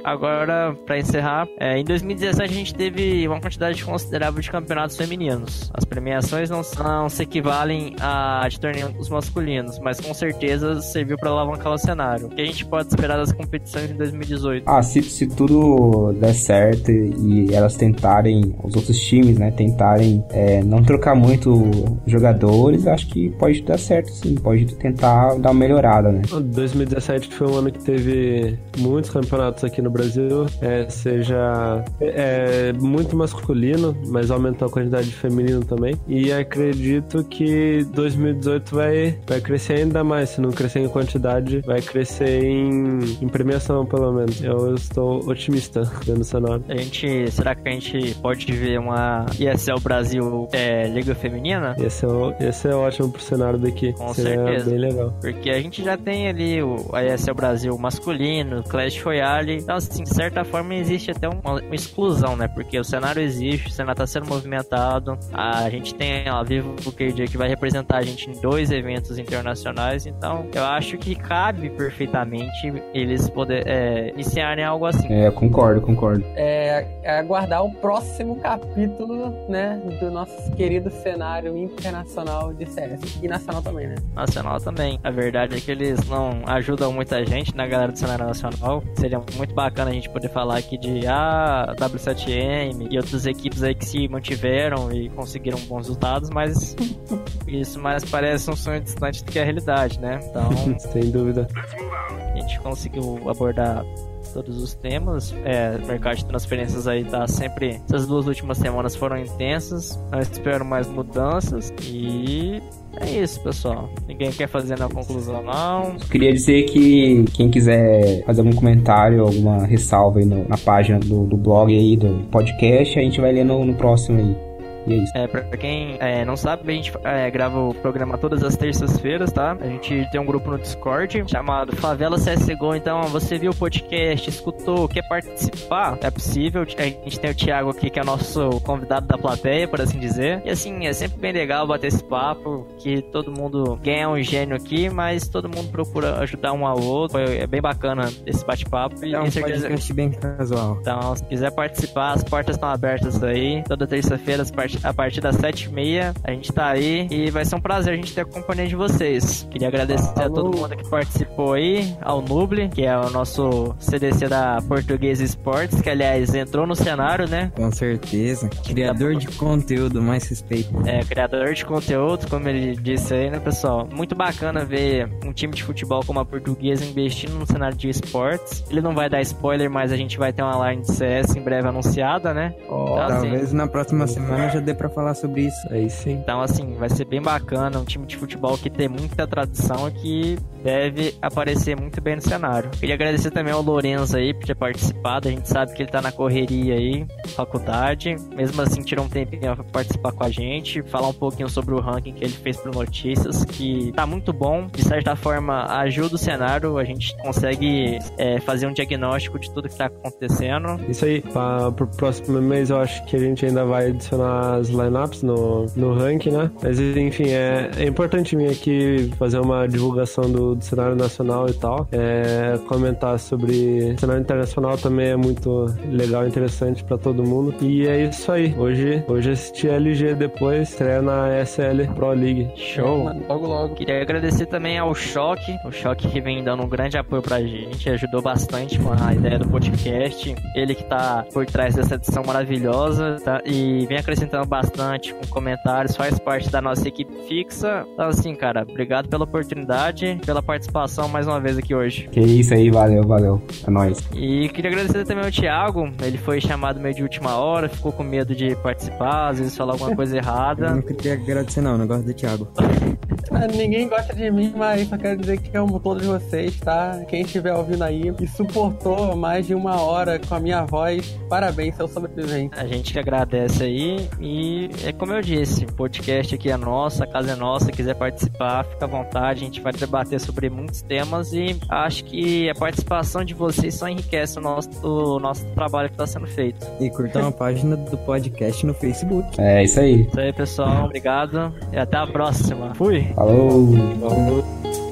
Agora, para encerrar, é, em 2017 a gente teve uma quantidade considerável de campeonatos femininos. As premiações não, não se equivalem a de torneios masculinos, mas com certeza serviu para alavancar o cenário. O que a gente pode esperar das competições em 2018? Ah, se, se tudo der certo e elas tentarem, os outros times, né, tentarem é, não trocar muito jogadores, acho que pode dar certo sim, pode tentar dar uma melhorada, né? 2017 foi um ano que teve muitos campeonatos aqui no no Brasil é, seja é, muito masculino, mas aumentou a quantidade de feminino também. E acredito que 2018 vai, vai crescer ainda mais. Se não crescer em quantidade, vai crescer em, em premiação, pelo menos. Eu estou otimista vendo o cenário. A gente, será que a gente pode ver uma ESL Brasil é, Liga Feminina? Esse é, esse é ótimo pro cenário daqui. Com Seria certeza. bem legal. Porque a gente já tem ali o a ESL Brasil masculino, Clash Royale. Então, assim, de certa forma existe até uma, uma exclusão, né? Porque o cenário existe, o cenário está sendo movimentado, a gente tem a Vivo KD que vai representar a gente em dois eventos internacionais, então eu acho que cabe perfeitamente eles poder é, iniciarem algo assim. É, concordo, concordo. É, é aguardar o próximo capítulo, né, do nosso querido cenário internacional de CS. E nacional também, né? Nacional também. A verdade é que eles não ajudam muita gente na galera do cenário nacional. Seria muito bacana a gente poder falar aqui de ah, W7M e outras equipes aí que se mantiveram e conseguiram bons resultados, mas isso mais parece um sonho distante do que a realidade, né? Então, Sem dúvida. a gente conseguiu abordar todos os temas. É, o mercado de transferências aí tá sempre. Essas duas últimas semanas foram intensas. Eu espero mais mudanças. E é isso, pessoal. Ninguém quer fazer na conclusão, não. Queria dizer que quem quiser fazer algum comentário, alguma ressalva aí no- na página do, do blog aí, do podcast, a gente vai ler no, no próximo aí. E é isso. É, pra quem é, não sabe, a gente é, grava o programa todas as terças-feiras, tá? A gente tem um grupo no Discord chamado Favela CSGO. Então, você viu o podcast, escutou, quer participar? É possível. A gente tem o Thiago aqui, que é nosso convidado da plateia, por assim dizer. E assim, é sempre bem legal bater esse papo, que todo mundo ganha um gênio aqui, mas todo mundo procura ajudar um ao outro. É bem bacana esse bate-papo. E É um certeza- podcast bem casual. então, se quiser participar, as portas estão abertas aí. Toda terça-feira, as part- a partir das 7h30, a gente tá aí. E vai ser um prazer a gente ter a companhia de vocês. Queria agradecer a todo mundo que participou aí, ao Nuble, que é o nosso CDC da Português Esportes, que aliás entrou no cenário, né? Com certeza. Criador de conteúdo, mais respeito. É, criador de conteúdo, como ele disse aí, né, pessoal? Muito bacana ver um time de futebol como a Portuguesa investindo no cenário de esportes. Ele não vai dar spoiler, mas a gente vai ter uma line de CS em breve anunciada, né? Então, assim, Talvez na próxima semana já dê pra falar sobre isso. Aí sim. Então, assim, vai ser bem bacana. Um time de futebol que tem muita tradição e que deve aparecer muito bem no cenário. Queria agradecer também ao Lorenzo aí por ter participado. A gente sabe que ele tá na correria aí, faculdade. Mesmo assim, tirou um tempinho pra participar com a gente, falar um pouquinho sobre o ranking que ele fez pro Notícias, que tá muito bom. De certa forma, ajuda o cenário. A gente consegue é, fazer um diagnóstico de tudo que tá acontecendo. Isso aí, pra, pro próximo mês eu acho que a gente ainda vai adicionar as lineups no, no ranking, né? Mas enfim, é, é importante vir aqui fazer uma divulgação do, do cenário nacional e tal. É, comentar sobre o cenário internacional também é muito legal e interessante pra todo mundo. E é isso aí. Hoje, hoje assisti a LG depois, estreia na SL Pro League. Show! Mano, Logo, logo. Queria agradecer também ao Choque, o Choque que vem dando um grande apoio pra gente, ajudou bastante com a ideia do podcast. Ele que tá por trás dessa edição maravilhosa, tá? E vem acrescentando bastante com comentários, faz parte da nossa equipe fixa. Então, assim, cara, obrigado pela oportunidade, pela participação mais uma vez aqui hoje. Que isso aí, valeu, valeu. É nóis. E queria agradecer também ao Thiago, ele foi chamado meio de última hora, ficou com medo de participar, às vezes falar alguma coisa Eu errada. não queria agradecer não, eu não gosto do Thiago. Ah, Ninguém gosta de mim, mas só quero dizer que amo todos vocês, tá? Quem estiver ouvindo aí e suportou mais de uma hora com a minha voz, parabéns, seu sobrevivente. A gente que agradece aí e é como eu disse, o podcast aqui é nosso, a casa é nossa, quiser participar, fica à vontade, a gente vai debater sobre muitos temas e acho que a participação de vocês só enriquece o nosso, o nosso trabalho que está sendo feito. E curtam a página do podcast no Facebook. É isso aí. Isso aí, pessoal, obrigado e até a próxima. Fui! Falou! Falou.